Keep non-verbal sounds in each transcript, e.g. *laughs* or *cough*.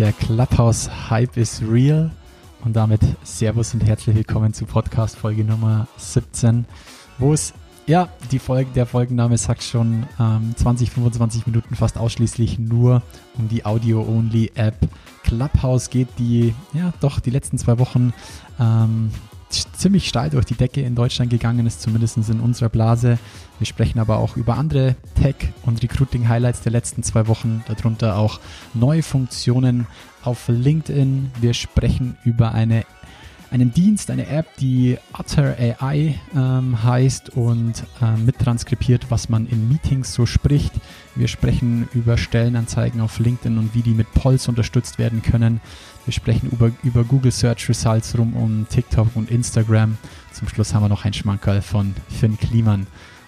Der Clubhouse-Hype ist real. Und damit Servus und herzlich willkommen zu Podcast Folge Nummer 17, wo es, ja, die Folge, der Folgenname sagt schon, ähm, 20, 25 Minuten fast ausschließlich nur um die Audio-Only-App Clubhouse geht, die, ja, doch die letzten zwei Wochen ähm, ziemlich steil durch die Decke in Deutschland gegangen ist, zumindest in unserer Blase. Wir sprechen aber auch über andere Tech- und Recruiting-Highlights der letzten zwei Wochen, darunter auch neue Funktionen auf LinkedIn. Wir sprechen über eine, einen Dienst, eine App, die Utter AI ähm, heißt und äh, mittranskribiert, was man in Meetings so spricht. Wir sprechen über Stellenanzeigen auf LinkedIn und wie die mit Polls unterstützt werden können. Wir sprechen über, über Google Search Results rum um TikTok und Instagram. Zum Schluss haben wir noch ein Schmankerl von Finn Kliman.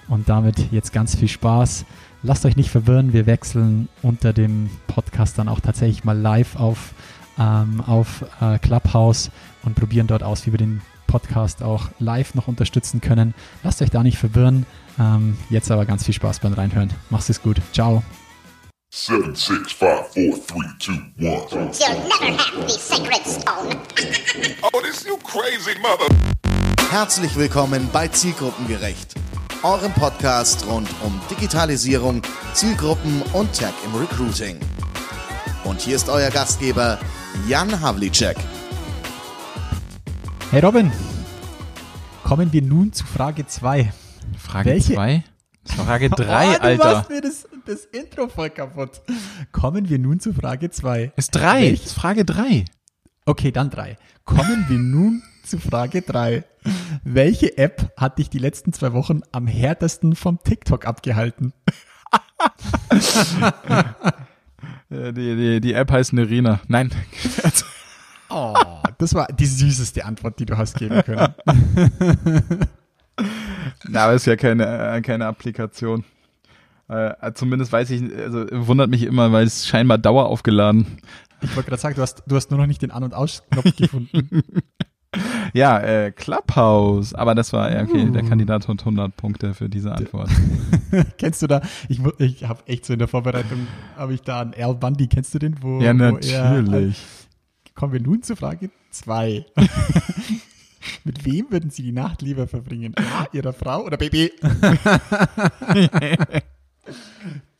Und damit jetzt ganz viel Spaß. Lasst euch nicht verwirren, wir wechseln unter dem Podcast dann auch tatsächlich mal live auf, ähm, auf äh, Clubhouse und probieren dort aus, wie wir den Podcast auch live noch unterstützen können. Lasst euch da nicht verwirren. Ähm, jetzt aber ganz viel Spaß beim Reinhören. Macht es gut. Ciao. Seven, six, five, four, three, two, one. You'll never have the sacred stone. oh, this you crazy mother. Herzlich willkommen bei Zielgruppengerecht, eurem Podcast rund um Digitalisierung, Zielgruppen und Tech im Recruiting. Und hier ist euer Gastgeber Jan Havlicek. Hey Robin, kommen wir nun zu Frage 2. Frage 2? *laughs* Frage 3, oh, du Alter. Machst mir das, das Intro voll kaputt. Kommen wir nun zu Frage 2. Ist 3. Ist Frage 3. Okay, dann 3. Kommen wir nun zu Frage 3. Welche App hat dich die letzten zwei Wochen am härtesten vom TikTok abgehalten? *laughs* die, die, die App heißt Nerina. Nein. *laughs* oh, das war die süßeste Antwort, die du hast geben können. *laughs* Na, aber ist ja keine, äh, keine Applikation. Äh, zumindest weiß ich, also wundert mich immer, weil es scheinbar daueraufgeladen. Ich wollte gerade sagen, du hast, du hast nur noch nicht den An- und Aus-Knopf *laughs* gefunden. ja, äh, Clubhouse. Aber das war, ja, okay, uh. der Kandidat hat 100 Punkte für diese Antwort. *laughs* kennst du da, ich, ich habe echt so in der Vorbereitung, habe ich da an Al Bundy, kennst du den? Wo, ja, natürlich. Wo er, kommen wir nun zur Frage 2. *laughs* Mit wem würden Sie die Nacht lieber verbringen? A, Ihrer Frau oder Baby?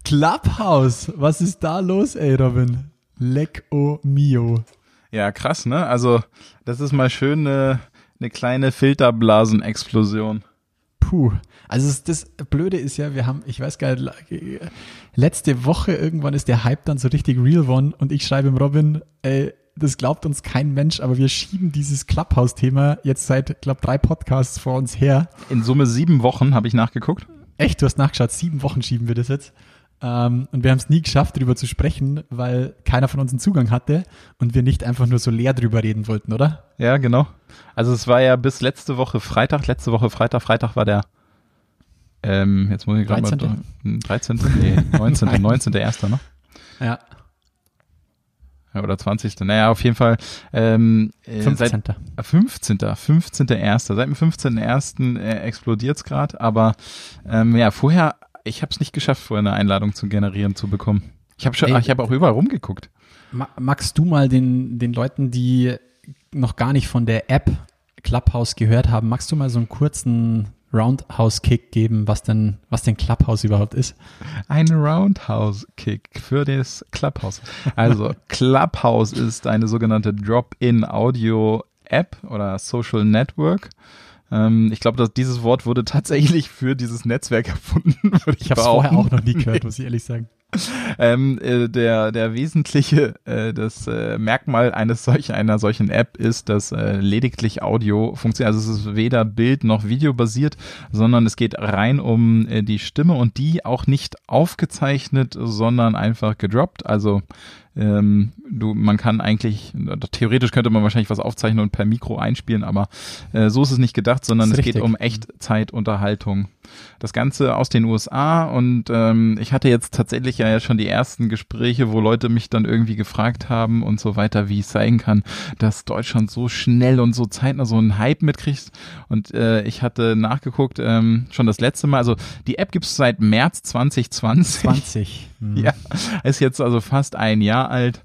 Clubhouse, was ist da los, ey, Robin? Lecco mio. Ja, krass, ne? Also, das ist mal schön eine, eine kleine Filterblasenexplosion. Puh. Also das Blöde ist ja, wir haben, ich weiß gar nicht, letzte Woche irgendwann ist der Hype dann so richtig real one und ich schreibe im Robin, ey, das glaubt uns kein Mensch, aber wir schieben dieses Clubhouse-Thema jetzt seit, glaube drei Podcasts vor uns her. In Summe sieben Wochen habe ich nachgeguckt. Echt, du hast nachgeschaut, sieben Wochen schieben wir das jetzt. Ähm, und wir haben es nie geschafft, darüber zu sprechen, weil keiner von uns einen Zugang hatte und wir nicht einfach nur so leer drüber reden wollten, oder? Ja, genau. Also es war ja bis letzte Woche Freitag, letzte Woche Freitag, Freitag war der ähm, jetzt muss ich gerade mal 13. Nee, 19. 19. Erster, ne? Ja oder 20. Naja, auf jeden Fall. Ähm, 15. Seit, 15. 15.1. Seit dem 15.1. Äh, explodiert es gerade, aber ähm, ja, vorher, ich habe es nicht geschafft, vorher eine Einladung zu generieren, zu bekommen. Ich habe schon, Ey, ich habe auch überall rumgeguckt. Magst du mal den, den Leuten, die noch gar nicht von der App Clubhouse gehört haben, magst du mal so einen kurzen Roundhouse-Kick geben, was denn, was denn Clubhouse überhaupt ist? Ein Roundhouse-Kick für das Clubhouse. Also *laughs* Clubhouse ist eine sogenannte Drop-in-Audio-App oder Social Network. Ähm, ich glaube, dass dieses Wort wurde tatsächlich für dieses Netzwerk *laughs* erfunden. ich habe es vorher auch noch nie gehört, muss ich *laughs* ehrlich sagen. *laughs* ähm, äh, der, der wesentliche, äh, das äh, Merkmal eines solch, einer solchen App ist, dass äh, lediglich Audio funktioniert. Also es ist weder Bild noch Video basiert, sondern es geht rein um äh, die Stimme und die auch nicht aufgezeichnet, sondern einfach gedroppt. Also ähm, du, man kann eigentlich, theoretisch könnte man wahrscheinlich was aufzeichnen und per Mikro einspielen, aber äh, so ist es nicht gedacht, sondern es richtig. geht um Echtzeitunterhaltung. Das Ganze aus den USA und ähm, ich hatte jetzt tatsächlich ja schon die ersten Gespräche, wo Leute mich dann irgendwie gefragt haben und so weiter, wie es sein kann, dass Deutschland so schnell und so zeitnah so einen Hype mitkriegt. Und äh, ich hatte nachgeguckt, ähm, schon das letzte Mal, also die App gibt es seit März 2020. 20. Mhm. Ja, ist jetzt also fast ein Jahr alt.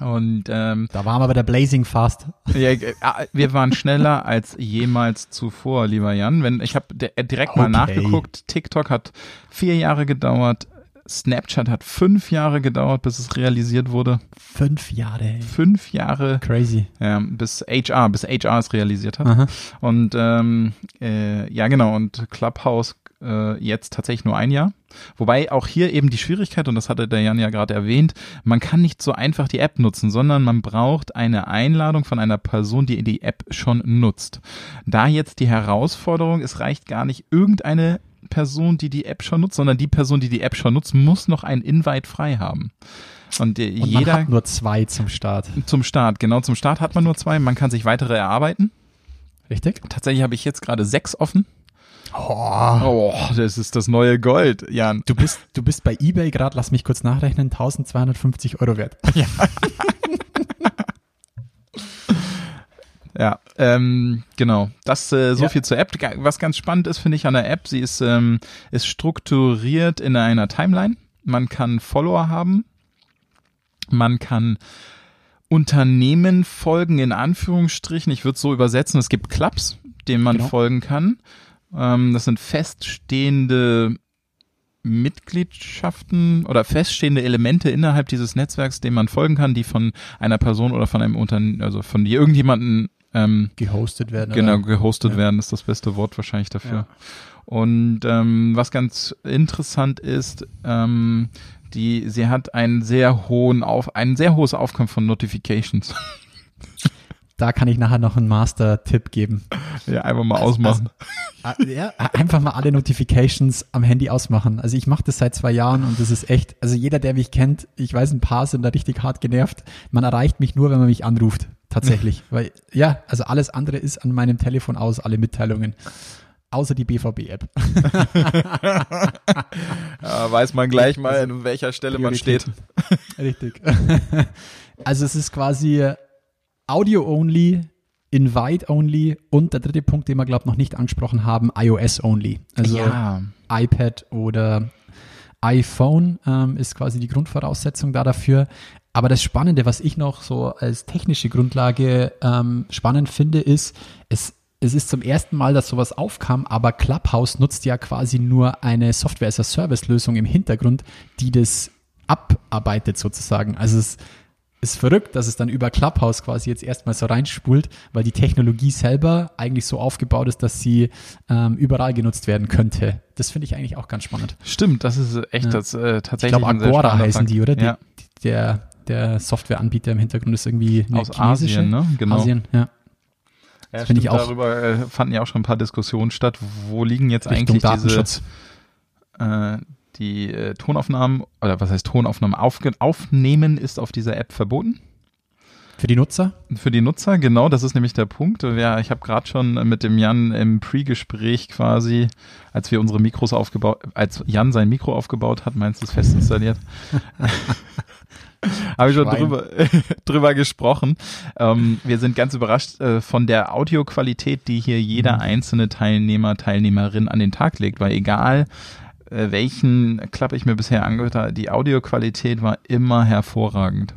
Und ähm, da waren wir bei der Blazing Fast. Ja, äh, wir waren schneller als jemals zuvor, lieber Jan. Wenn ich habe äh, direkt mal okay. nachgeguckt. TikTok hat vier Jahre gedauert. Snapchat hat fünf Jahre gedauert, bis es realisiert wurde. Fünf Jahre. Ey. Fünf Jahre. Crazy. Ja, bis HR, bis HR es realisiert hat. Aha. Und ähm, äh, ja, genau. Und Clubhouse äh, jetzt tatsächlich nur ein Jahr. Wobei auch hier eben die Schwierigkeit, und das hatte der Jan ja gerade erwähnt, man kann nicht so einfach die App nutzen, sondern man braucht eine Einladung von einer Person, die die App schon nutzt. Da jetzt die Herausforderung, es reicht gar nicht irgendeine Person, die die App schon nutzt, sondern die Person, die die App schon nutzt, muss noch ein Invite frei haben. Und, äh, und jeder man hat nur zwei zum Start. Zum Start, genau zum Start hat man nur zwei. Man kann sich weitere erarbeiten. Richtig. Tatsächlich habe ich jetzt gerade sechs offen. Oh. oh, das ist das neue Gold, Jan. Du bist, du bist bei eBay gerade, lass mich kurz nachrechnen, 1250 Euro wert. *laughs* Ja. Ja, ähm, genau. Das äh, so ja. viel zur App. Was ganz spannend ist, finde ich, an der App, sie ist, ähm, ist strukturiert in einer Timeline. Man kann Follower haben. Man kann Unternehmen folgen, in Anführungsstrichen. Ich würde es so übersetzen. Es gibt Clubs, denen man genau. folgen kann. Ähm, das sind feststehende Mitgliedschaften oder feststehende Elemente innerhalb dieses Netzwerks, denen man folgen kann, die von einer Person oder von einem Unternehmen, also von irgendjemanden ähm, gehostet werden. Genau, oder? gehostet ja. werden ist das beste Wort wahrscheinlich dafür. Ja. Und ähm, was ganz interessant ist, ähm, die, sie hat einen sehr hohen auf, ein sehr hohes Aufkommen von Notifications. *laughs* Da kann ich nachher noch einen Master-Tipp geben. Ja, einfach mal ausmachen. Also, ja, einfach mal alle Notifications am Handy ausmachen. Also ich mache das seit zwei Jahren und das ist echt, also jeder, der mich kennt, ich weiß, ein paar sind da richtig hart genervt. Man erreicht mich nur, wenn man mich anruft. Tatsächlich. *laughs* Weil, ja, also alles andere ist an meinem Telefon aus, alle Mitteilungen. Außer die BVB-App. *laughs* ja, weiß man gleich mal, an welcher Stelle man steht. Richtig. *laughs* Also es ist quasi Audio-only, Invite-only und der dritte Punkt, den wir, glaube ich, noch nicht angesprochen haben, iOS-only. Also ja. iPad oder iPhone ähm, ist quasi die Grundvoraussetzung da dafür. Aber das Spannende, was ich noch so als technische Grundlage ähm, spannend finde, ist, es, es ist zum ersten Mal, dass sowas aufkam, aber Clubhouse nutzt ja quasi nur eine Software-as-a-Service-Lösung im Hintergrund, die das abarbeitet sozusagen. Also es ist verrückt, dass es dann über Clubhouse quasi jetzt erstmal so reinspult, weil die Technologie selber eigentlich so aufgebaut ist, dass sie ähm, überall genutzt werden könnte. Das finde ich eigentlich auch ganz spannend. Stimmt, das ist echt ja. das äh, tatsächlich. Ich glaube, Agora heißen die, oder? Ja. Die, der, der Softwareanbieter im Hintergrund ist irgendwie aus Asien, ne? Genau. Asien, ja. Ja, finde ich auch. Darüber äh, fanden ja auch schon ein paar Diskussionen statt. Wo liegen jetzt eigentlich diese äh, die äh, Tonaufnahmen oder was heißt Tonaufnahmen aufnehmen ist auf dieser App verboten? Für die Nutzer? Für die Nutzer, genau, das ist nämlich der Punkt. Ja, ich habe gerade schon mit dem Jan im Pre-Gespräch quasi, als wir unsere Mikros aufgebaut, als Jan sein Mikro aufgebaut hat, meinst du es fest installiert? *laughs* habe ich schon drüber, *laughs* drüber gesprochen. Ähm, wir sind ganz überrascht äh, von der Audioqualität, die hier jeder mhm. einzelne Teilnehmer, Teilnehmerin an den Tag legt, weil egal äh, welchen Club ich mir bisher angehört habe, die Audioqualität war immer hervorragend.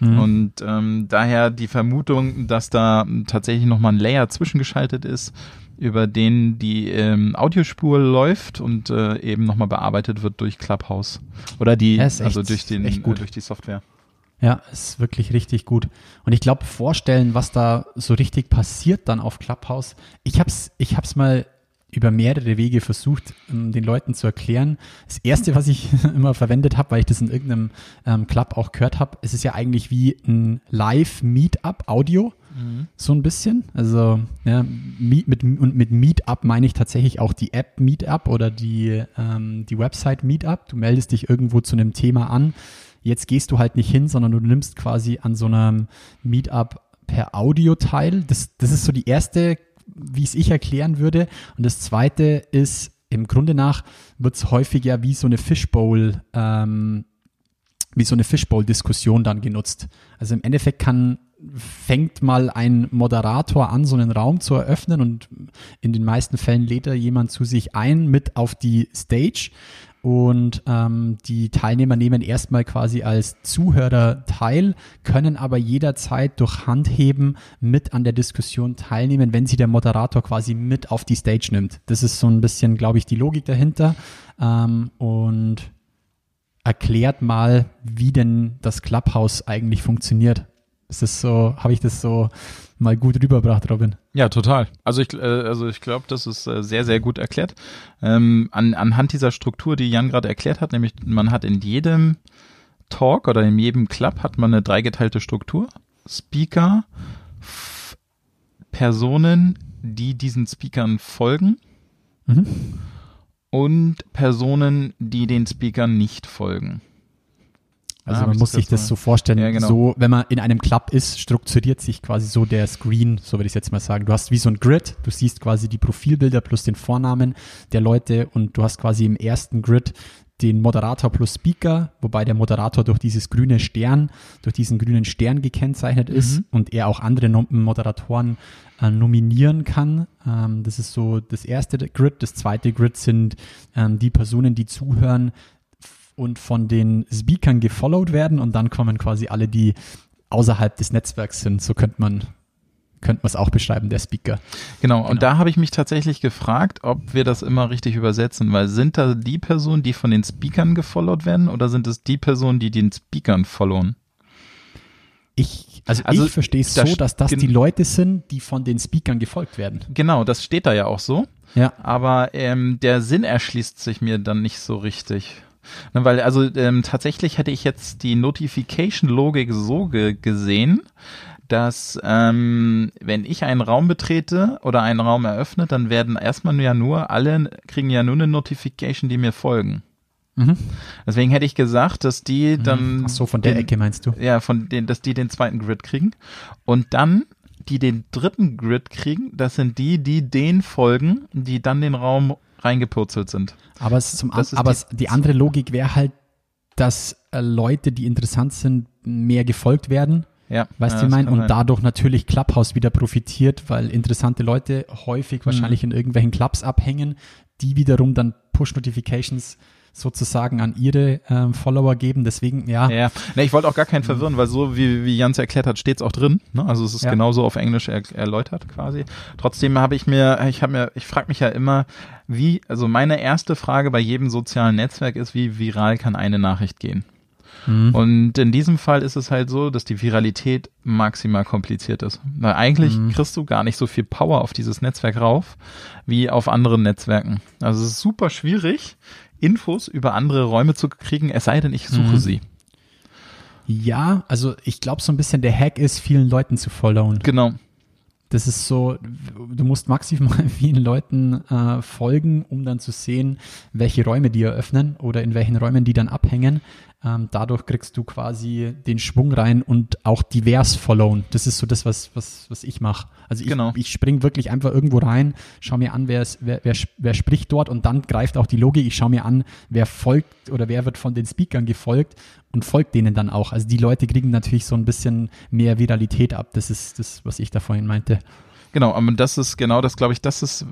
Mhm. Und ähm, daher die Vermutung, dass da tatsächlich nochmal ein Layer zwischengeschaltet ist, über den die ähm, Audiospur läuft und äh, eben nochmal bearbeitet wird durch Clubhouse. Oder die, also durch, den, gut. Äh, durch die Software. Ja, ist wirklich richtig gut. Und ich glaube, vorstellen, was da so richtig passiert dann auf Clubhouse. Ich hab's, ich hab's mal über mehrere Wege versucht, um den Leuten zu erklären. Das erste, was ich *laughs* immer verwendet habe, weil ich das in irgendeinem ähm, Club auch gehört habe, es ist ja eigentlich wie ein Live-Meetup-Audio. Mhm. So ein bisschen. Also ja, meet, mit, und mit Meetup meine ich tatsächlich auch die App Meetup oder die, ähm, die Website Meetup. Du meldest dich irgendwo zu einem Thema an. Jetzt gehst du halt nicht hin, sondern du nimmst quasi an so einem Meetup per Audio teil. Das, das ist so die erste wie es ich erklären würde. Und das zweite ist, im Grunde nach wird es häufig ja wie so eine Fishbowl, ähm, wie so eine Fishbowl-Diskussion dann genutzt. Also im Endeffekt kann fängt mal ein Moderator an, so einen Raum zu eröffnen und in den meisten Fällen lädt er jemand zu sich ein mit auf die Stage und ähm, die Teilnehmer nehmen erstmal quasi als Zuhörer teil, können aber jederzeit durch Handheben mit an der Diskussion teilnehmen, wenn sie der Moderator quasi mit auf die Stage nimmt. Das ist so ein bisschen, glaube ich, die Logik dahinter ähm, und erklärt mal, wie denn das Clubhouse eigentlich funktioniert. Ist das so, habe ich das so mal gut rübergebracht, Robin? Ja, total. Also ich, äh, also ich glaube, das ist äh, sehr, sehr gut erklärt. Ähm, an, anhand dieser Struktur, die Jan gerade erklärt hat, nämlich man hat in jedem Talk oder in jedem Club hat man eine dreigeteilte Struktur. Speaker, Personen, die diesen Speakern folgen mhm. und Personen, die den Speakern nicht folgen. Also ah, man muss sich das mal. so vorstellen, ja, genau. so, wenn man in einem Club ist, strukturiert sich quasi so der Screen, so würde ich jetzt mal sagen. Du hast wie so ein Grid, du siehst quasi die Profilbilder plus den Vornamen der Leute und du hast quasi im ersten Grid den Moderator plus Speaker, wobei der Moderator durch dieses grüne Stern, durch diesen grünen Stern gekennzeichnet ist mhm. und er auch andere Moderatoren äh, nominieren kann. Ähm, das ist so das erste Grid. Das zweite Grid sind ähm, die Personen, die zuhören, und von den Speakern gefollowed werden und dann kommen quasi alle, die außerhalb des Netzwerks sind. So könnte man könnte man es auch beschreiben, der Speaker. Genau, genau. und da habe ich mich tatsächlich gefragt, ob wir das immer richtig übersetzen, weil sind da die Personen, die von den Speakern gefollowt werden oder sind es die Personen, die den Speakern followen? Ich, also, also ich verstehe es so, dass das die Leute sind, die von den Speakern gefolgt werden. Genau, das steht da ja auch so. Ja. Aber ähm, der Sinn erschließt sich mir dann nicht so richtig. Ne, weil also ähm, tatsächlich hätte ich jetzt die Notification-Logik so ge gesehen, dass ähm, wenn ich einen Raum betrete oder einen Raum eröffne, dann werden erstmal ja nur alle kriegen ja nur eine Notification, die mir folgen. Mhm. Deswegen hätte ich gesagt, dass die mhm. dann. Ach so, von der den, Ecke meinst du? Ja, von den, dass die den zweiten Grid kriegen. Und dann, die den dritten Grid kriegen, das sind die, die den folgen, die dann den Raum reingepurzelt sind. Aber, es zum, aber die, die andere Logik wäre halt, dass äh, Leute, die interessant sind, mehr gefolgt werden. Ja, weißt du, ja, ich meine? Und sein. dadurch natürlich Clubhouse wieder profitiert, weil interessante Leute häufig mhm. wahrscheinlich in irgendwelchen Clubs abhängen, die wiederum dann Push-Notifications sozusagen an ihre ähm, Follower geben. Deswegen, ja. Ja, ne, ich wollte auch gar keinen verwirren, weil so wie, wie Jans erklärt hat, steht es auch drin. Ne? Also es ist ja. genauso auf Englisch er, erläutert quasi. Trotzdem habe ich mir, ich habe mir, ich frage mich ja immer, wie, also meine erste Frage bei jedem sozialen Netzwerk ist, wie viral kann eine Nachricht gehen? Mhm. Und in diesem Fall ist es halt so, dass die Viralität maximal kompliziert ist. Weil eigentlich mhm. kriegst du gar nicht so viel Power auf dieses Netzwerk rauf, wie auf anderen Netzwerken. Also es ist super schwierig, Infos über andere Räume zu kriegen, es sei denn, ich suche mhm. sie. Ja, also ich glaube so ein bisschen der Hack ist, vielen Leuten zu followen. Genau. Das ist so, du musst maximal *laughs* vielen Leuten äh, folgen, um dann zu sehen, welche Räume die eröffnen oder in welchen Räumen die dann abhängen. Ähm, dadurch kriegst du quasi den Schwung rein und auch divers followen. Das ist so das, was, was, was ich mache. Also ich, genau. ich spring wirklich einfach irgendwo rein, schau mir an, wer, wer, wer, wer spricht dort und dann greift auch die Logik. Ich schaue mir an, wer folgt oder wer wird von den Speakern gefolgt und folgt denen dann auch. Also die Leute kriegen natürlich so ein bisschen mehr Viralität ab. Das ist das, was ich da vorhin meinte. Genau, aber das ist genau das, glaube ich, das ist,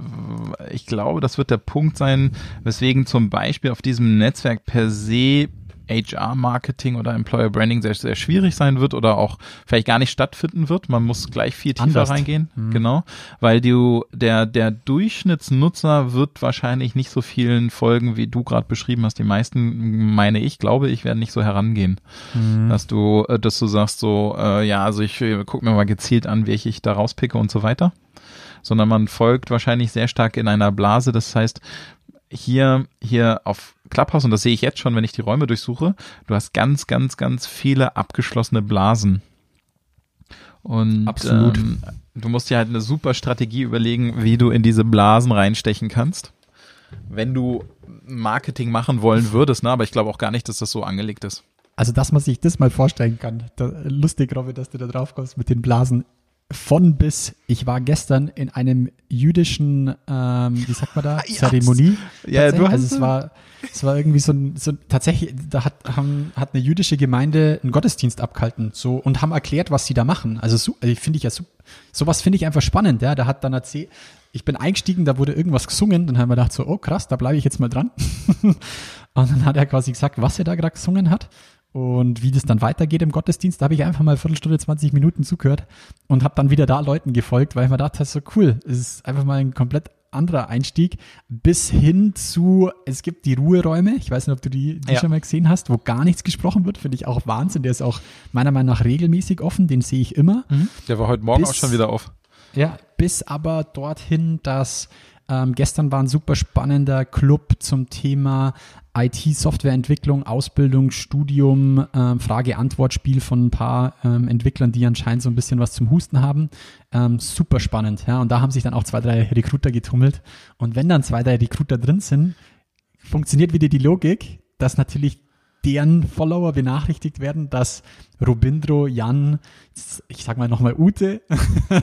ich glaube, das wird der Punkt sein, weswegen zum Beispiel auf diesem Netzwerk per se HR-Marketing oder Employer Branding sehr, sehr schwierig sein wird oder auch vielleicht gar nicht stattfinden wird. Man muss gleich viel tiefer Anders. reingehen. Mhm. Genau. Weil du, der, der Durchschnittsnutzer wird wahrscheinlich nicht so vielen folgen, wie du gerade beschrieben hast. Die meisten, meine ich, glaube ich, werden nicht so herangehen. Mhm. Dass du, äh, dass du sagst so, äh, ja, also ich äh, gucke mir mal gezielt an, welche ich da rauspicke und so weiter sondern man folgt wahrscheinlich sehr stark in einer Blase. Das heißt, hier, hier auf Clubhouse, und das sehe ich jetzt schon, wenn ich die Räume durchsuche, du hast ganz, ganz, ganz viele abgeschlossene Blasen. Und Absolut. Ähm, du musst dir halt eine super Strategie überlegen, wie du in diese Blasen reinstechen kannst. Wenn du Marketing machen wollen würdest, ne? aber ich glaube auch gar nicht, dass das so angelegt ist. Also, dass man sich das mal vorstellen kann. Da, lustig, Robin, dass du da drauf kommst mit den Blasen von bis. Ich war gestern in einem jüdischen, ähm, wie sagt man da, *laughs* ja, Zeremonie. Ja, du hast also es war, es war irgendwie so ein, so tatsächlich, da hat, haben, hat eine jüdische Gemeinde einen Gottesdienst abgehalten, so und haben erklärt, was sie da machen. Also so, also finde ich ja so, sowas finde ich einfach spannend. Ja, da hat dann erzählt, ich bin eingestiegen, da wurde irgendwas gesungen, dann haben wir gedacht so, oh krass, da bleibe ich jetzt mal dran. *laughs* und dann hat er quasi gesagt, was er da gerade gesungen hat und wie das dann weitergeht im Gottesdienst. Da habe ich einfach mal eine Viertelstunde, 20 Minuten zugehört und habe dann wieder da Leuten gefolgt, weil ich mir dachte, so cool, es ist einfach mal ein komplett anderer Einstieg bis hin zu, es gibt die Ruheräume, ich weiß nicht, ob du die, die ja. schon mal gesehen hast, wo gar nichts gesprochen wird, finde ich auch Wahnsinn. Der ist auch meiner Meinung nach regelmäßig offen, den sehe ich immer. Mhm. Der war heute Morgen bis, auch schon wieder auf. Ja, bis aber dorthin, dass ähm, gestern war ein super spannender Club zum Thema IT-Softwareentwicklung, Ausbildung, Studium, ähm, Frage-Antwort-Spiel von ein paar ähm, Entwicklern, die anscheinend so ein bisschen was zum Husten haben. Ähm, super spannend, ja. Und da haben sich dann auch zwei, drei Recruiter getummelt. Und wenn dann zwei, drei Recruiter drin sind, funktioniert wieder die Logik, dass natürlich deren Follower benachrichtigt werden, dass Robindro, Jan, ich sag mal nochmal Ute,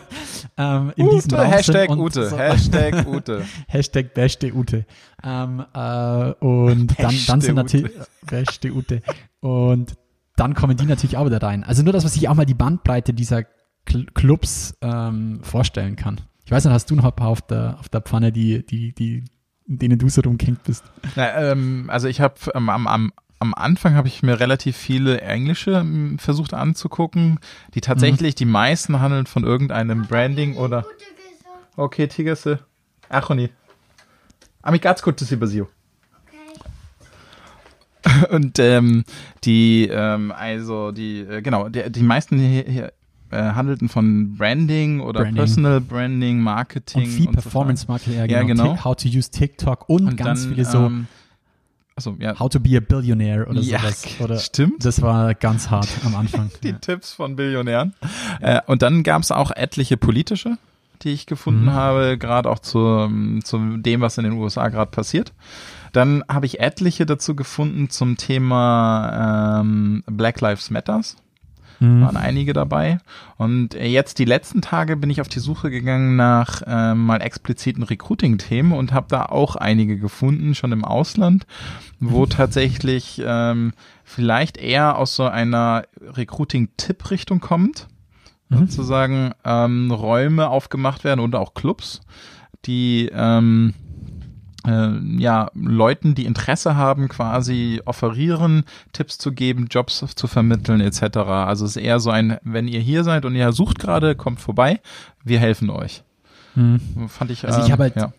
*laughs* ähm, in Ute, diesem Raum Hashtag Ute, so, Hashtag *laughs* Ute. Hashtag beste Ute. Ähm, äh, und dann, dann sind natürlich, *laughs* beste Ute. Und dann kommen die natürlich auch wieder rein. Also nur, dass man sich auch mal die Bandbreite dieser Clubs ähm, vorstellen kann. Ich weiß nicht, hast du noch ein paar auf der, auf der Pfanne, die, die, die, in denen du so rumgehängt bist? Na, ähm, also ich habe ähm, am, am am Anfang habe ich mir relativ viele englische ähm, versucht anzugucken, die tatsächlich, mhm. die meisten handeln von irgendeinem Branding oder. Okay, Tigerse. Achoni. Amigatsu gutes Basio. Und ähm, die, ähm, also die, äh, genau, die, die meisten hier, hier äh, handelten von Branding oder Branding. Personal Branding, Marketing. Und viel Performance Marketing, ja, genau. Ja, genau. How to use TikTok und, und ganz dann, viele so ähm, Achso, ja. How to be a Billionaire oder ja, sowas. Oder stimmt. Das war ganz hart am Anfang. *laughs* die ja. Tipps von Billionären. Äh, und dann gab es auch etliche politische, die ich gefunden mhm. habe, gerade auch zu, zu dem, was in den USA gerade passiert. Dann habe ich etliche dazu gefunden zum Thema ähm, Black Lives Matters mhm. waren einige dabei. Und äh, jetzt die letzten Tage bin ich auf die Suche gegangen nach äh, mal expliziten Recruiting-Themen und habe da auch einige gefunden, schon im Ausland, wo mhm. tatsächlich ähm, vielleicht eher aus so einer Recruiting-Tipp-Richtung kommt. Mhm. Sozusagen ähm, Räume aufgemacht werden und auch Clubs, die ähm, äh, ja, Leuten, die Interesse haben, quasi offerieren, Tipps zu geben, Jobs zu vermitteln etc. Also es ist eher so ein, wenn ihr hier seid und ihr sucht gerade, kommt vorbei, wir helfen euch. Hm. Fand ich. Also ich ähm, habe halt, ja.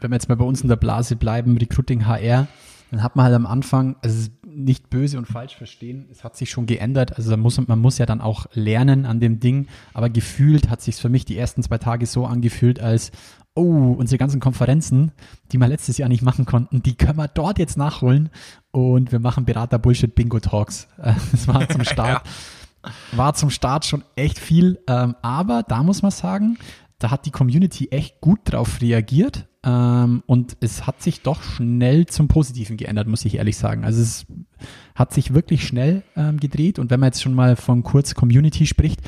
wenn wir jetzt mal bei uns in der Blase bleiben, Recruiting HR, dann hat man halt am Anfang, also nicht böse und falsch verstehen, es hat sich schon geändert. Also man muss, man muss ja dann auch lernen an dem Ding, aber gefühlt hat sich für mich die ersten zwei Tage so angefühlt, als oh, unsere ganzen Konferenzen, die wir letztes Jahr nicht machen konnten, die können wir dort jetzt nachholen und wir machen Berater Bullshit Bingo Talks. *laughs* Das war zum *laughs* Start, ja. war zum Start schon echt viel, ähm, aber da muss man sagen, da hat die Community echt gut drauf reagiert ähm, und es hat sich doch schnell zum Positiven geändert, muss ich ehrlich sagen. Also es hat sich wirklich schnell ähm, gedreht und wenn man jetzt schon mal von kurz Community spricht,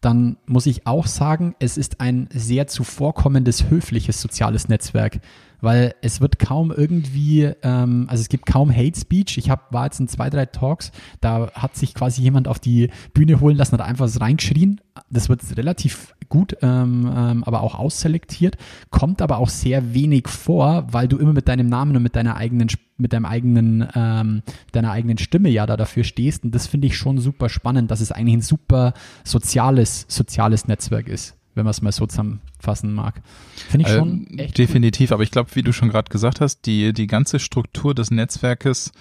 dann muss ich auch sagen, es ist ein sehr zuvorkommendes, höfliches soziales Netzwerk, weil es wird kaum irgendwie, ähm, also es gibt kaum Hate Speech. Ich hab, war jetzt in zwei, drei Talks, da hat sich quasi jemand auf die Bühne holen lassen, hat einfach so reingeschrien. Das wird relativ gut, ähm, ähm, aber auch ausselektiert, kommt aber auch sehr wenig vor, weil du immer mit deinem Namen und mit deiner eigenen, mit deinem eigenen, ähm, deiner eigenen Stimme ja da dafür stehst. Und das finde ich schon super spannend, dass es eigentlich ein super soziales, soziales Netzwerk ist wenn man es mal so zusammenfassen mag. Finde ich äh, schon äh, echt Definitiv, gut. aber ich glaube, wie du schon gerade gesagt hast, die, die ganze Struktur des Netzwerkes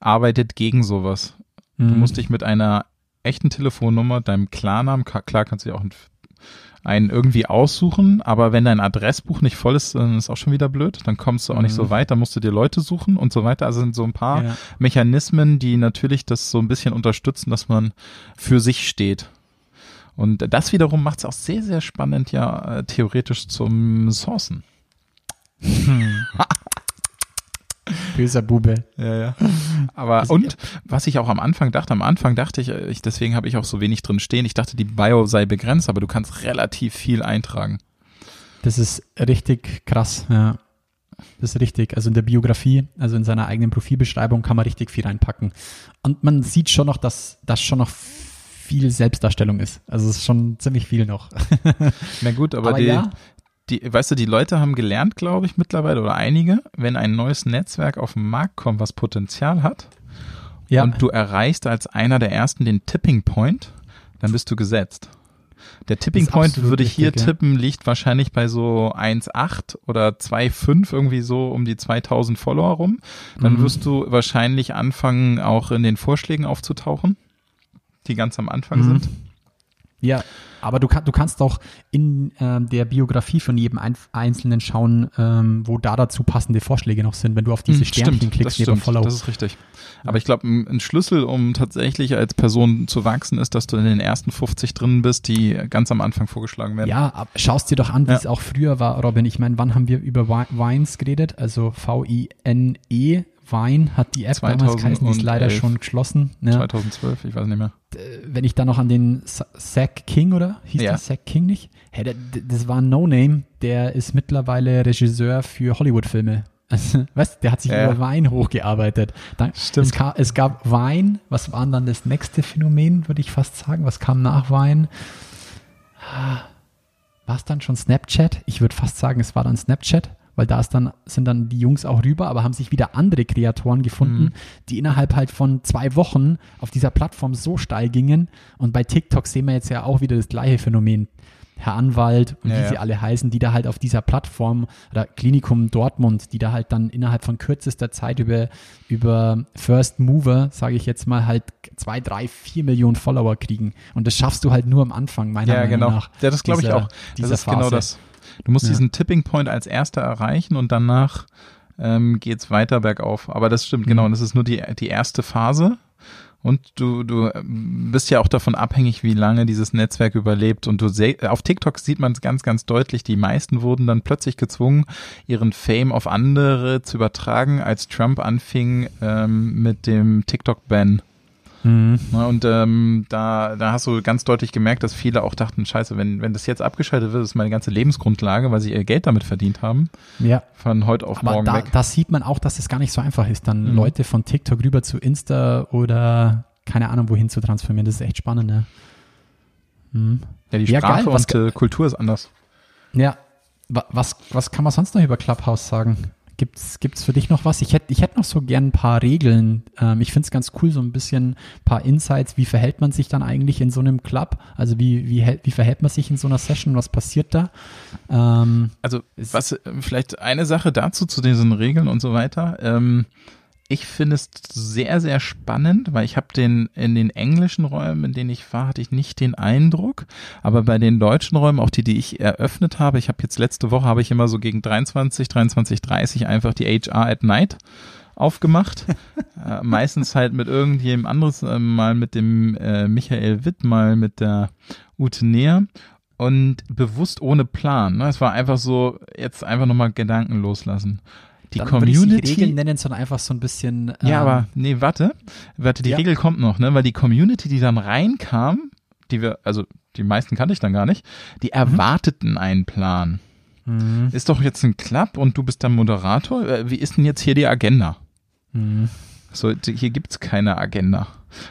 arbeitet gegen sowas. Mhm. Du musst dich mit einer echten Telefonnummer, deinem Klarnamen, klar kannst du ja auch einen irgendwie aussuchen, aber wenn dein Adressbuch nicht voll ist, dann ist auch schon wieder blöd, dann kommst du auch mhm. nicht so mhm. weit, dann musst du dir Leute suchen und so weiter. Also sind so ein paar ja. Mechanismen, die natürlich das so ein bisschen unterstützen, dass man für sich steht. Und das wiederum macht es auch sehr, sehr spannend, ja, äh, theoretisch zum Sourcen. Hm. *laughs* Böser Bube. Ja, ja. Aber und was ich auch am Anfang dachte, am Anfang dachte ich, ich deswegen habe ich auch so wenig drin stehen. Ich dachte, die Bio sei begrenzt, aber du kannst relativ viel eintragen. Das ist richtig krass, ja. Das ist richtig. Also in der Biografie, also in seiner eigenen Profilbeschreibung kann man richtig viel reinpacken. Und man sieht schon noch, dass das schon noch viel Selbstdarstellung ist. Also es ist schon ziemlich viel noch. *laughs* Na gut, aber, aber die, ja. die, weißt du, die Leute haben gelernt, glaube ich, mittlerweile oder einige, wenn ein neues Netzwerk auf den Markt kommt, was Potenzial hat, ja. und du erreichst als einer der ersten den Tipping Point, dann bist du gesetzt. Der Tipping Point würde ich hier richtig, tippen, liegt wahrscheinlich bei so 1,8 oder 2,5 irgendwie so um die 2000 Follower rum. Dann mhm. wirst du wahrscheinlich anfangen, auch in den Vorschlägen aufzutauchen, die ganz am Anfang mhm. sind. Ja, aber du, kann, du kannst auch in ähm, der Biografie von jedem ein, Einzelnen schauen, ähm, wo da dazu passende Vorschläge noch sind, wenn du auf diese hm, Sternchen stimmt, klickst. Das stimmt, Follow. das ist richtig. Aber ich glaube, ein, Schlüssel, um tatsächlich als Person zu wachsen, ist, dass du in den ersten 50 drin bist, die ganz am Anfang vorgeschlagen werden. Ja, schaust dir doch an, wie ja. es auch früher war, Robin. Ich meine, wann haben wir über Vines geredet? Also V-I-N-E Vine hat die App damals geheißen, die ist leider schon geschlossen. Ja. 2012, ich weiß nicht mehr. Wenn ich da noch an den Zack King, oder? Hieß ja. der Zack King nicht? Hey, der, das war ein No-Name, der ist mittlerweile Regisseur für Hollywood-Filme. Also, *laughs* weißt der hat sich ja. über Vine hochgearbeitet. Dann, Stimmt. Es, kam, es gab Vine, was war dann das nächste Phänomen, würde ich fast sagen? Was kam nach Vine? War es dann schon Snapchat? Ich würde fast sagen, es war dann Snapchat weil da ist dann, sind dann die Jungs auch rüber, aber haben sich wieder andere Kreatoren gefunden, mhm. die innerhalb halt von zwei Wochen auf dieser Plattform so steil gingen. Und bei TikTok sehen wir jetzt ja auch wieder das gleiche Phänomen. Herr Anwalt und ja, wie ja. sie alle heißen, die da halt auf dieser Plattform oder Klinikum Dortmund, die da halt dann innerhalb von kürzester Zeit über, über First Mover, sage ich jetzt mal, halt zwei, drei, vier Millionen Follower kriegen. Und das schaffst du halt nur am Anfang, meiner ja, Meinung genau. nach. Ja, das glaube ich auch. Das ist genau Phase. genau das. Du musst ja. diesen Tipping Point als erster erreichen und danach ähm, geht weiter bergauf. Aber das stimmt, genau. mhm. genau. Und das ist nur die, die erste Phase. Und du, du ähm, bist ja auch davon abhängig, wie lange dieses Netzwerk überlebt. Und du auf TikTok sieht man es ganz, ganz deutlich. Die meisten wurden dann plötzlich gezwungen, ihren Fame auf andere zu übertragen, als Trump anfing ähm, mit dem TikTok-Ban. Mhm. Und ähm, da, da hast du ganz deutlich gemerkt, dass viele auch dachten, scheiße, wenn, wenn das jetzt abgeschaltet wird, ist meine ganze Lebensgrundlage, weil sie ihr Geld damit verdient haben. Ja. Von heute auf Aber morgen da, weg. Da sieht man auch, dass es gar nicht so einfach ist, dann mhm. Leute von TikTok rüber zu Insta oder keine Ahnung wohin zu transformieren. Das ist echt spannend, ne? Mhm. Ja, die Sprache ja, und äh, Kultur ist anders. Ja. Was, was kann man sonst noch über Clubhouse sagen? Gibt's, gibt's für dich noch was? Ich hätte, ich hätte noch so gern ein paar Regeln. Ähm, ich finde es ganz cool, so ein bisschen ein paar Insights. Wie verhält man sich dann eigentlich in so einem Club? Also wie, wie, wie verhält man sich in so einer Session? Was passiert da? Ähm, also was, vielleicht eine Sache dazu zu diesen Regeln und so weiter. Ähm, ich finde es sehr, sehr spannend, weil ich habe den in den englischen Räumen, in denen ich war, hatte ich nicht den Eindruck. Aber bei den deutschen Räumen, auch die, die ich eröffnet habe, ich habe jetzt letzte Woche, habe ich immer so gegen 23, 23, 30 einfach die HR at Night aufgemacht. *laughs* äh, meistens halt mit irgendjemandem anderes, äh, mal mit dem äh, Michael Witt, mal mit der Ute Neer und bewusst ohne Plan. Ne? Es war einfach so, jetzt einfach nochmal Gedanken loslassen die Dann Community. Würde ich Regeln nennen, sondern einfach so ein bisschen. Ähm, ja, aber nee, warte. Warte, die ja. Regel kommt noch, ne? Weil die Community, die dann reinkam, die wir, also die meisten kannte ich dann gar nicht, die mhm. erwarteten mhm. einen Plan. Mhm. Ist doch jetzt ein Club und du bist der Moderator. Äh, wie ist denn jetzt hier die Agenda? Mhm. So, hier gibt's keine Agenda.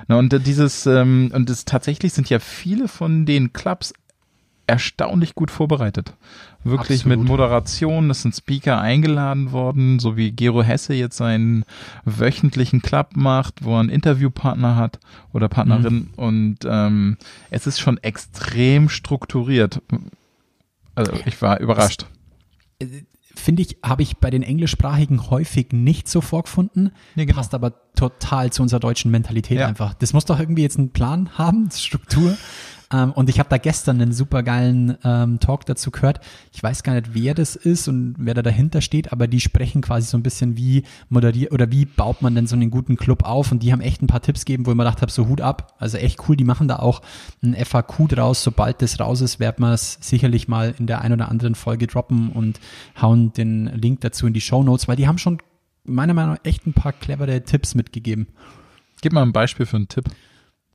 Na, und dieses, ähm, und das tatsächlich sind ja viele von den Clubs erstaunlich gut vorbereitet. Wirklich Absolut. mit Moderation, es sind Speaker eingeladen worden, so wie Gero Hesse jetzt seinen wöchentlichen Club macht, wo er einen Interviewpartner hat oder Partnerin mhm. und ähm, es ist schon extrem strukturiert. Also ich war überrascht. Das, äh, finde ich, habe ich bei den englischsprachigen häufig nicht so vorgefunden. Nee, genau. Passt aber total zu unserer deutschen Mentalität ja. einfach. Das muss doch irgendwie jetzt einen Plan haben, Struktur. Ähm, und ich habe da gestern einen super geilen ähm, Talk dazu gehört. Ich weiß gar nicht, wer das ist und wer da dahinter steht, aber die sprechen quasi so ein bisschen, wie moderiert oder wie baut man denn so einen guten Club auf. Und die haben echt ein paar Tipps gegeben, wo ich mir gedacht habe, so Hut ab. Also echt cool, die machen da auch ein FAQ draus. Sobald das raus ist, werden wir es sicherlich mal in der ein oder anderen Folge droppen und hauen den Link dazu in die Show Notes, weil die haben schon meiner Meinung nach echt ein paar clevere Tipps mitgegeben. Gib mal ein Beispiel für einen Tipp.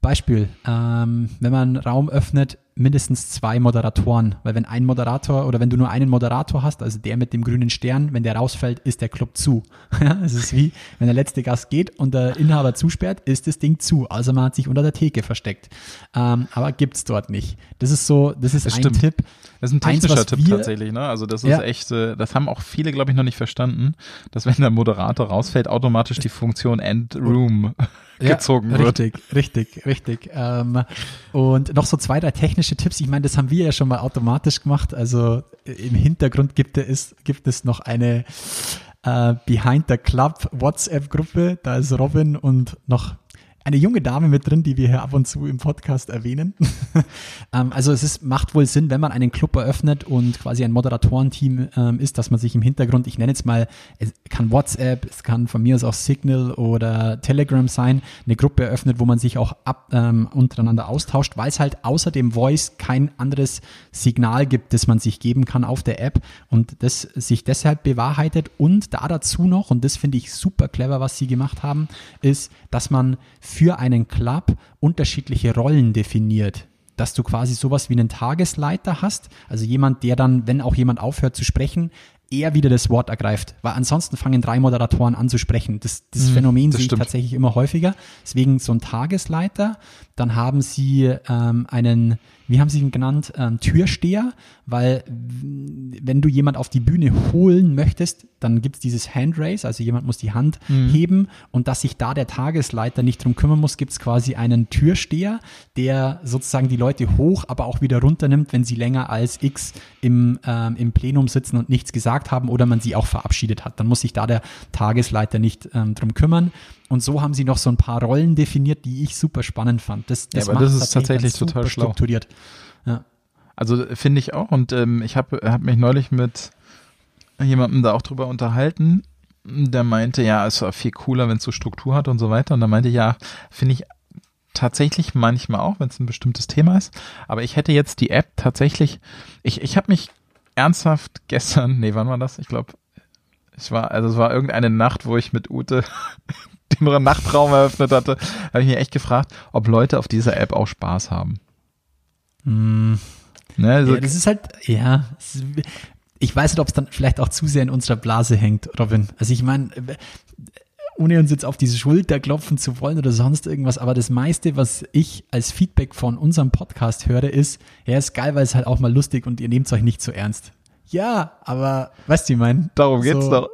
Beispiel, ähm, wenn man einen Raum öffnet, mindestens zwei Moderatoren, weil wenn ein Moderator oder wenn du nur einen Moderator hast, also der mit dem grünen Stern, wenn der rausfällt, ist der Club zu. *laughs* es ist wie, wenn der letzte Gast geht und der Inhaber zusperrt, ist das Ding zu. Also man hat sich unter der Theke versteckt. Ähm, aber gibt's dort nicht. Das ist so, das ist das ein stimmt. Tipp. Das ist ein technischer Eins, Tipp wir, tatsächlich, ne? Also das ist ja. echt, das haben auch viele, glaube ich, noch nicht verstanden, dass wenn der Moderator rausfällt, automatisch die Funktion End Room gezogen ja, wird. Richtig, richtig, richtig. Ähm, und noch so zwei, drei technische Tipps. Ich meine, das haben wir ja schon mal automatisch gemacht. Also im Hintergrund gibt es, gibt es noch eine äh, Behind the Club WhatsApp-Gruppe. Da ist Robin und noch eine junge Dame mit drin, die wir hier ab und zu im Podcast erwähnen. *laughs* ähm, also es ist, macht wohl Sinn, wenn man einen Club eröffnet und quasi ein Moderatorenteam ähm, ist, dass man sich im Hintergrund, ich nenne jetzt mal, es kann WhatsApp, es kann von mir aus auch Signal oder Telegram sein, eine Gruppe eröffnet, wo man sich auch ab, ähm, untereinander austauscht, weil es halt außer dem Voice kein anderes Signal gibt, das man sich geben kann auf der App und das sich deshalb bewahrheitet und da dazu noch, und das finde ich super clever, was sie gemacht haben, ist, dass man für einen Club unterschiedliche Rollen definiert. Dass du quasi sowas wie einen Tagesleiter hast, also jemand, der dann, wenn auch jemand aufhört zu sprechen, er wieder das Wort ergreift. Weil ansonsten fangen drei Moderatoren an zu sprechen. Das, das mhm, Phänomen das sehe ich tatsächlich immer häufiger. Deswegen so ein Tagesleiter. Dann haben sie ähm, einen wie haben Sie ihn genannt, ähm, Türsteher, weil wenn du jemand auf die Bühne holen möchtest, dann gibt es dieses Handrace, also jemand muss die Hand mhm. heben und dass sich da der Tagesleiter nicht drum kümmern muss, gibt es quasi einen Türsteher, der sozusagen die Leute hoch, aber auch wieder runternimmt, wenn sie länger als X im, ähm, im Plenum sitzen und nichts gesagt haben oder man sie auch verabschiedet hat. Dann muss sich da der Tagesleiter nicht ähm, drum kümmern. Und so haben sie noch so ein paar Rollen definiert, die ich super spannend fand. Das, das, ja, aber das ist tatsächlich total schlau. strukturiert. Ja. Also finde ich auch. Und ähm, ich habe hab mich neulich mit jemandem da auch drüber unterhalten, der meinte, ja, es war viel cooler, wenn es so Struktur hat und so weiter. Und da meinte, ja, finde ich tatsächlich manchmal auch, wenn es ein bestimmtes Thema ist. Aber ich hätte jetzt die App tatsächlich, ich, ich habe mich ernsthaft gestern, nee, wann war das? Ich glaube, es war, also es war irgendeine Nacht, wo ich mit Ute *laughs* den Nachtraum eröffnet hatte, habe ich mich echt gefragt, ob Leute auf dieser App auch Spaß haben. Mm. Ne, also ja, das ist halt, ja, ich weiß nicht, ob es dann vielleicht auch zu sehr in unserer Blase hängt, Robin. Also ich meine, ohne uns jetzt auf diese Schulter klopfen zu wollen oder sonst irgendwas, aber das meiste, was ich als Feedback von unserem Podcast höre, ist, ja, ist geil, weil es halt auch mal lustig und ihr nehmt es euch nicht so ernst. Ja, aber weißt du, ich meine? Darum geht's so, doch.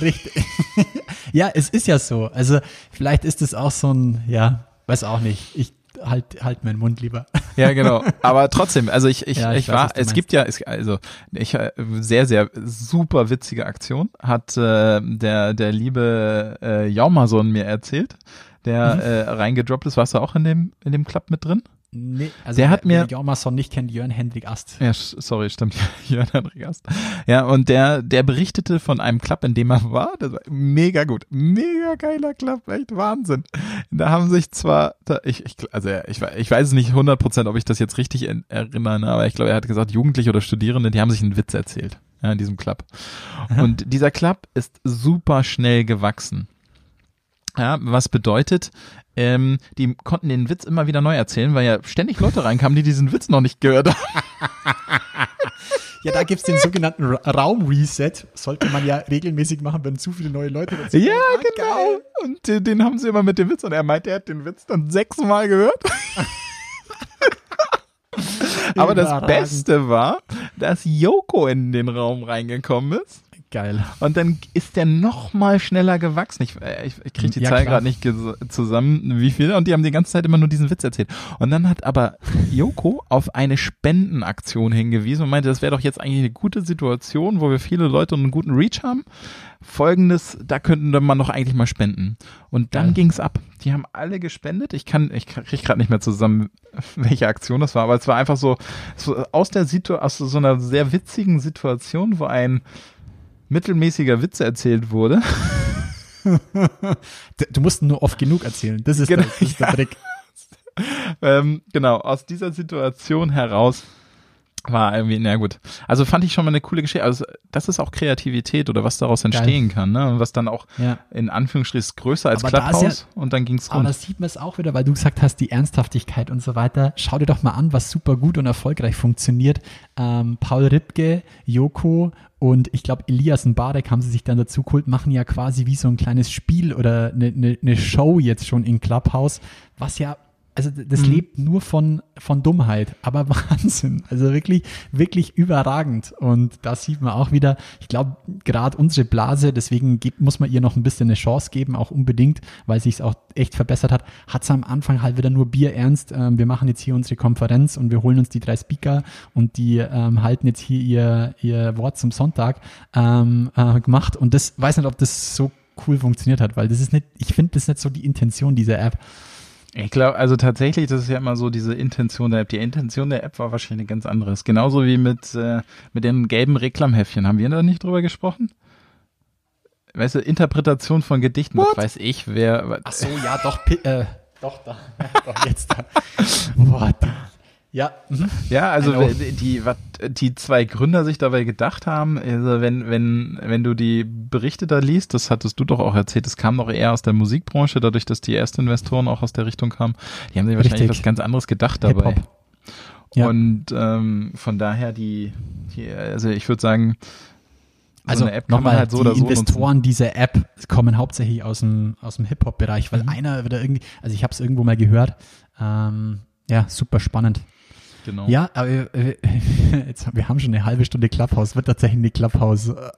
Richtig. *laughs* ja, es ist ja so. Also vielleicht ist es auch so ein, ja, weiß auch nicht. Ich halt halt meinen Mund lieber. Ja, genau. *laughs* Aber trotzdem, also ich ich, ja, ich, ich weiß, war, es gibt ja, es, also ich sehr sehr super witzige Aktion hat äh, der der liebe äh, Jaumason mir erzählt, der mhm. äh, reingedroppt ist. Warst du auch in dem in dem Club mit drin? Nee, also der hat mir Jormason nicht kennt, Jörn Hendrik Ast. Ja, sorry, stimmt, *laughs* Jörn Hendrik Ast. Ja, und der, der berichtete von einem Club, in dem er war. Das war mega gut, mega geiler Club, echt Wahnsinn. Da haben sich zwar, da, ich, ich, also ich, ich weiß nicht 100 Prozent, ob ich das jetzt richtig erinnere, aber ich glaube, er hat gesagt, Jugendliche oder Studierende, die haben sich einen Witz erzählt, ja, in diesem Club. Und dieser Club ist super schnell gewachsen. Ja, was bedeutet, ähm, die konnten den Witz immer wieder neu erzählen, weil ja ständig Leute reinkamen, die diesen Witz noch nicht gehört haben. *laughs* Ja, da gibt's den sogenannten Raum-Reset. Sollte man ja regelmäßig machen, wenn zu viele neue Leute dazu. Ja, ah, genau. Geil. Und den, den haben sie immer mit dem Witz und er meint, er hat den Witz dann sechsmal gehört. *laughs* Aber das Beste war, dass Yoko in den Raum reingekommen ist Geil. Und dann ist der noch mal schneller gewachsen. Ich, äh, ich, ich kriege die ja, Zahl gerade nicht zusammen, wie viel. Und die haben die ganze Zeit immer nur diesen Witz erzählt. Und dann hat aber Joko auf eine Spendenaktion hingewiesen und meinte, das wäre doch jetzt eigentlich eine gute Situation, wo wir viele Leute und einen guten Reach haben. Folgendes, da könnten man doch eigentlich mal spenden. Und dann ja. ging's ab. Die haben alle gespendet. Ich kann, ich kriege gerade nicht mehr zusammen, welche Aktion das war, aber es war einfach so, so aus der Situation, aus so einer sehr witzigen Situation, wo ein mittelmäßiger Witz erzählt wurde. *laughs* du musst nur oft genug erzählen. Das ist, genau, der, das ist der Trick. *laughs* ähm, genau, aus dieser Situation heraus war irgendwie, na gut. Also fand ich schon mal eine coole Geschichte. Also das ist auch Kreativität oder was daraus entstehen Geil. kann, ne? Und was dann auch ja. in Anführungsstrichen größer als aber Clubhouse ja, und dann ging's rund. Aber da sieht man es auch wieder, weil du gesagt hast, die Ernsthaftigkeit und so weiter. Schau dir doch mal an, was super gut und erfolgreich funktioniert. Ähm, Paul Ripke, Joko und ich glaube, Elias und Barek haben sie sich dann dazu geholt, machen ja quasi wie so ein kleines Spiel oder eine, eine, eine Show jetzt schon in Clubhouse, was ja also das mhm. lebt nur von, von Dummheit, aber *laughs* Wahnsinn. Also wirklich, wirklich überragend. Und da sieht man auch wieder, ich glaube, gerade unsere Blase, deswegen gibt, muss man ihr noch ein bisschen eine Chance geben, auch unbedingt, weil sich es auch echt verbessert hat, hat es am Anfang halt wieder nur Bier ernst. Ähm, wir machen jetzt hier unsere Konferenz und wir holen uns die drei Speaker und die ähm, halten jetzt hier ihr, ihr Wort zum Sonntag ähm, äh, gemacht. Und das weiß nicht, ob das so cool funktioniert hat, weil das ist nicht, ich finde das nicht so die Intention dieser App. Ich glaube, also tatsächlich, das ist ja immer so diese Intention der App. Die Intention der App war wahrscheinlich ganz anderes. Genauso wie mit, äh, mit den gelben Reklamhäffchen. Haben wir da nicht drüber gesprochen? Weißt du, Interpretation von Gedichten, What? weiß ich, wer. Ach so, ja, doch, äh, doch, da, *laughs* doch, jetzt da. *laughs* Boah, ja. Mhm. Ja, also die, was die zwei Gründer sich dabei gedacht haben, also wenn, wenn, wenn du die Berichte da liest, das hattest du doch auch erzählt, es kam noch eher aus der Musikbranche, dadurch, dass die ersten Investoren auch aus der Richtung kamen. Die haben sich wahrscheinlich Richtig. was ganz anderes gedacht dabei. Ja. Und ähm, von daher die, die also ich würde sagen, so also nochmal, halt so die so Investoren dieser App kommen hauptsächlich aus dem, aus dem Hip-Hop-Bereich, weil mhm. einer wieder irgendwie, also ich habe es irgendwo mal gehört, ähm, ja, super spannend. Genau. Ja, aber äh, *laughs* jetzt, wir haben schon eine halbe Stunde Clubhouse, wird tatsächlich eine Clubhouse äh,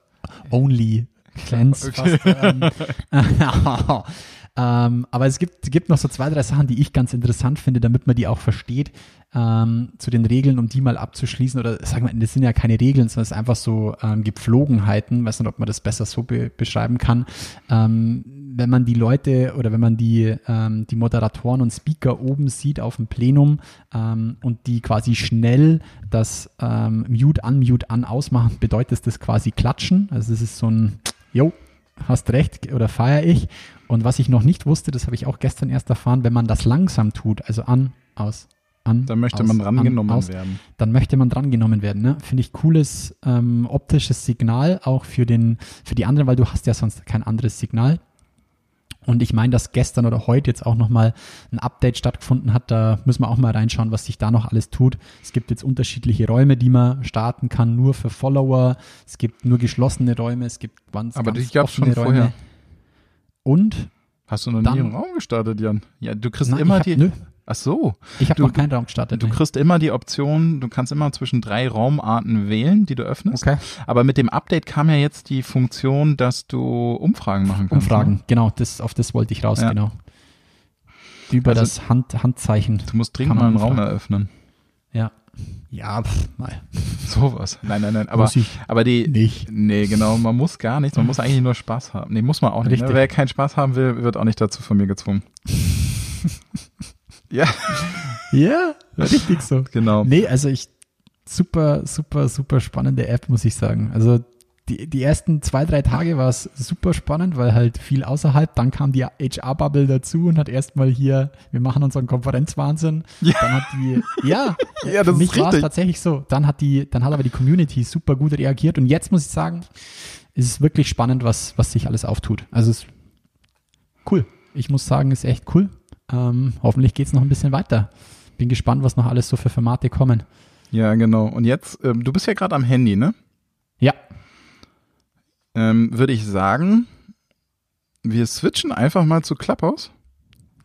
only Cleanse. Okay. Fast, ähm, *laughs* ähm, aber es gibt, gibt noch so zwei, drei Sachen, die ich ganz interessant finde, damit man die auch versteht, ähm, zu den Regeln, um die mal abzuschließen. Oder sagen wir, das sind ja keine Regeln, sondern es ist einfach so ähm, Gepflogenheiten. Weiß nicht, ob man das besser so be beschreiben kann. Ähm, wenn man die Leute oder wenn man die, ähm, die Moderatoren und Speaker oben sieht auf dem Plenum ähm, und die quasi schnell das ähm, Mute an, Mute an ausmachen, bedeutet das quasi klatschen. Also es ist so ein, jo, hast recht oder feiere ich. Und was ich noch nicht wusste, das habe ich auch gestern erst erfahren, wenn man das langsam tut, also an, aus, an. Dann möchte aus, man drangenommen an, werden. Dann möchte man drangenommen werden. Ne? Finde ich cooles ähm, optisches Signal auch für den, für die anderen, weil du hast ja sonst kein anderes Signal. Und ich meine, dass gestern oder heute jetzt auch nochmal ein Update stattgefunden hat. Da müssen wir auch mal reinschauen, was sich da noch alles tut. Es gibt jetzt unterschiedliche Räume, die man starten kann, nur für Follower. Es gibt nur geschlossene Räume. Es gibt ganz, Aber ganz die gab schon Räume. vorher. Und? Hast du noch nie einen Raum gestartet, Jan? Ja, du kriegst nein, immer hab, die. Nö, Ach so. Ich habe noch keinen Raum gestartet. Du nee. kriegst immer die Option, du kannst immer zwischen drei Raumarten wählen, die du öffnest. Okay. Aber mit dem Update kam ja jetzt die Funktion, dass du Umfragen machen kannst. Umfragen, ne? genau. Das, auf das wollte ich raus, ja. genau. Über also, das Hand, Handzeichen. Du musst dringend mal einen Raum eröffnen. Ja. Ja, pff, mal. *laughs* Sowas. Nein, nein, nein. Aber, aber die. Nicht. Nee, genau. Man muss gar nichts. Man muss eigentlich nur Spaß haben. Nee, muss man auch nicht. Ne? Wer keinen Spaß haben will, wird auch nicht dazu von mir gezwungen. *laughs* Ja. Ja, richtig so. Genau. Nee, also ich, super, super, super spannende App, muss ich sagen. Also die, die ersten zwei, drei Tage war es super spannend, weil halt viel außerhalb. Dann kam die HR-Bubble dazu und hat erstmal hier, wir machen unseren Konferenzwahnsinn. Ja. Dann hat die, ja, *laughs* ja das für mich war es tatsächlich so. Dann hat die, dann hat aber die Community super gut reagiert und jetzt muss ich sagen, ist es wirklich spannend, was, was sich alles auftut. Also es ist cool. Ich muss sagen, ist echt cool. Ähm, hoffentlich geht es noch ein bisschen weiter. Bin gespannt, was noch alles so für Formate kommen. Ja, genau. Und jetzt, ähm, du bist ja gerade am Handy, ne? Ja. Ähm, Würde ich sagen, wir switchen einfach mal zu Clubhouse.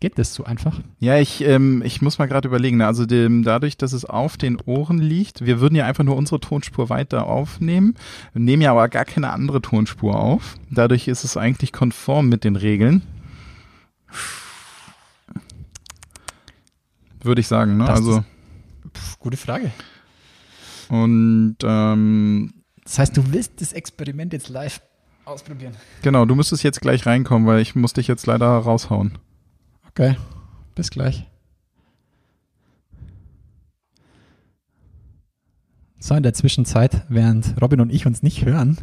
Geht das so einfach? Ja, ich, ähm, ich muss mal gerade überlegen. Ne? Also dem, dadurch, dass es auf den Ohren liegt, wir würden ja einfach nur unsere Tonspur weiter aufnehmen, nehmen ja aber gar keine andere Tonspur auf. Dadurch ist es eigentlich konform mit den Regeln. Würde ich sagen. Ne? also pf, gute Frage. Und ähm, das heißt, du willst das Experiment jetzt live ausprobieren. Genau, du müsstest jetzt gleich reinkommen, weil ich muss dich jetzt leider raushauen. Okay, bis gleich. So, in der Zwischenzeit, während Robin und ich uns nicht hören,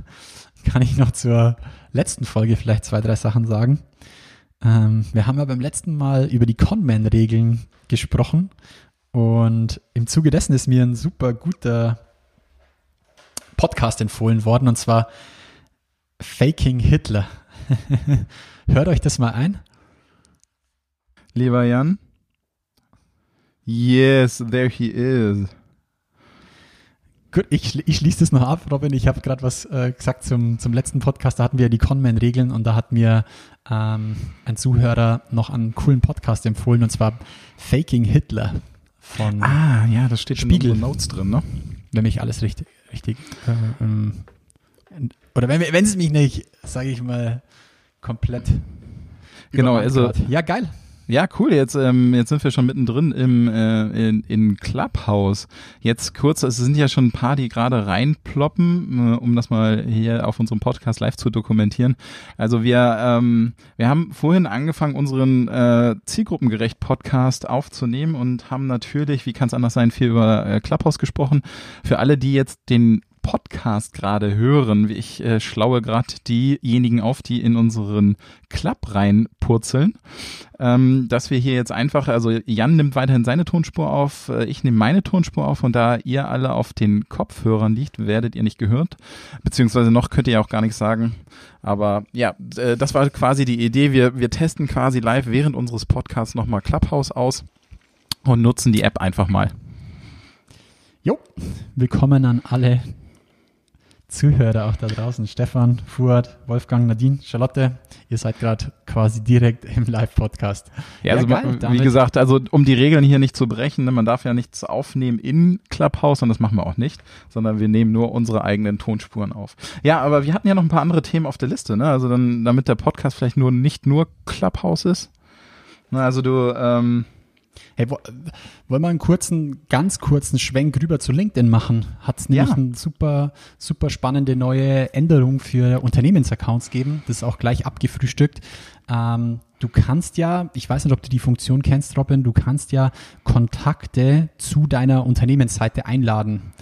kann ich noch zur letzten Folge vielleicht zwei, drei Sachen sagen. Ähm, wir haben ja beim letzten Mal über die Conman-Regeln gesprochen und im Zuge dessen ist mir ein super guter Podcast empfohlen worden und zwar Faking Hitler. *laughs* Hört euch das mal ein. Lieber Jan. Yes, there he is. Gut, ich, ich schließe das noch ab, Robin. Ich habe gerade was äh, gesagt zum, zum letzten Podcast. Da hatten wir die Conman-Regeln und da hat mir ähm, ein Zuhörer noch einen coolen Podcast empfohlen und zwar Faking Hitler von Ah, ja, das steht Spiegel. in Notes drin, ne? Wenn mich alles richtig, richtig äh, ähm, oder wenn, wenn es mich nicht, sage ich mal, komplett Genau, also hat. ja geil. Ja, cool. Jetzt, ähm, jetzt sind wir schon mittendrin im äh, in, in Clubhouse. Jetzt kurz, es sind ja schon ein paar, die gerade reinploppen, äh, um das mal hier auf unserem Podcast live zu dokumentieren. Also wir ähm, wir haben vorhin angefangen, unseren äh, zielgruppengerecht Podcast aufzunehmen und haben natürlich, wie kann es anders sein, viel über äh, Clubhouse gesprochen. Für alle, die jetzt den Podcast gerade hören. Ich äh, schlaue gerade diejenigen auf, die in unseren Club reinpurzeln. Ähm, dass wir hier jetzt einfach, also Jan nimmt weiterhin seine Tonspur auf, äh, ich nehme meine Tonspur auf und da ihr alle auf den Kopfhörern liegt, werdet ihr nicht gehört. Beziehungsweise noch könnt ihr auch gar nichts sagen. Aber ja, äh, das war quasi die Idee. Wir, wir testen quasi live während unseres Podcasts nochmal Clubhouse aus und nutzen die App einfach mal. Jo, willkommen an alle Zuhörer auch da draußen. Stefan, Fuad, Wolfgang, Nadine, Charlotte, ihr seid gerade quasi direkt im Live-Podcast. Ja, also geil, wie gesagt, also um die Regeln hier nicht zu brechen, ne, man darf ja nichts aufnehmen in Clubhouse und das machen wir auch nicht, sondern wir nehmen nur unsere eigenen Tonspuren auf. Ja, aber wir hatten ja noch ein paar andere Themen auf der Liste, ne? Also dann, damit der Podcast vielleicht nur nicht nur Clubhouse ist. Na, also du, ähm, Hey, wo, wollen wir einen kurzen, ganz kurzen Schwenk rüber zu LinkedIn machen? Hat es nämlich ja. eine super, super spannende neue Änderung für Unternehmensaccounts geben. Das ist auch gleich abgefrühstückt. Ähm, du kannst ja, ich weiß nicht, ob du die Funktion kennst, Robin, du kannst ja Kontakte zu deiner Unternehmensseite einladen.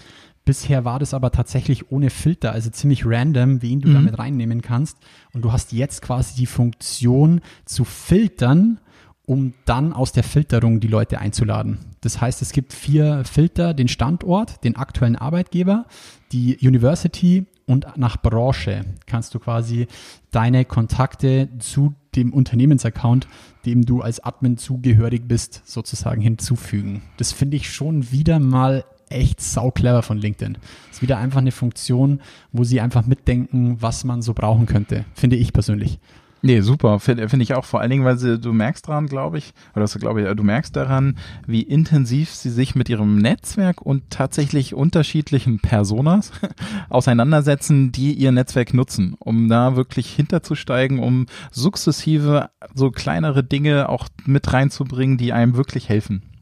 Bisher war das aber tatsächlich ohne Filter, also ziemlich random, wen du mhm. damit reinnehmen kannst. Und du hast jetzt quasi die Funktion zu filtern, um dann aus der Filterung die Leute einzuladen. Das heißt, es gibt vier Filter, den Standort, den aktuellen Arbeitgeber, die University und nach Branche kannst du quasi deine Kontakte zu dem Unternehmensaccount, dem du als Admin zugehörig bist, sozusagen hinzufügen. Das finde ich schon wieder mal echt sau clever von LinkedIn. Ist wieder einfach eine Funktion, wo sie einfach mitdenken, was man so brauchen könnte, finde ich persönlich. Nee, super. Finde find ich auch. Vor allen Dingen, weil sie, du merkst daran, glaube ich, oder das glaube ich, du merkst daran, wie intensiv sie sich mit ihrem Netzwerk und tatsächlich unterschiedlichen Personas *laughs* auseinandersetzen, die ihr Netzwerk nutzen, um da wirklich hinterzusteigen, um sukzessive so kleinere Dinge auch mit reinzubringen, die einem wirklich helfen.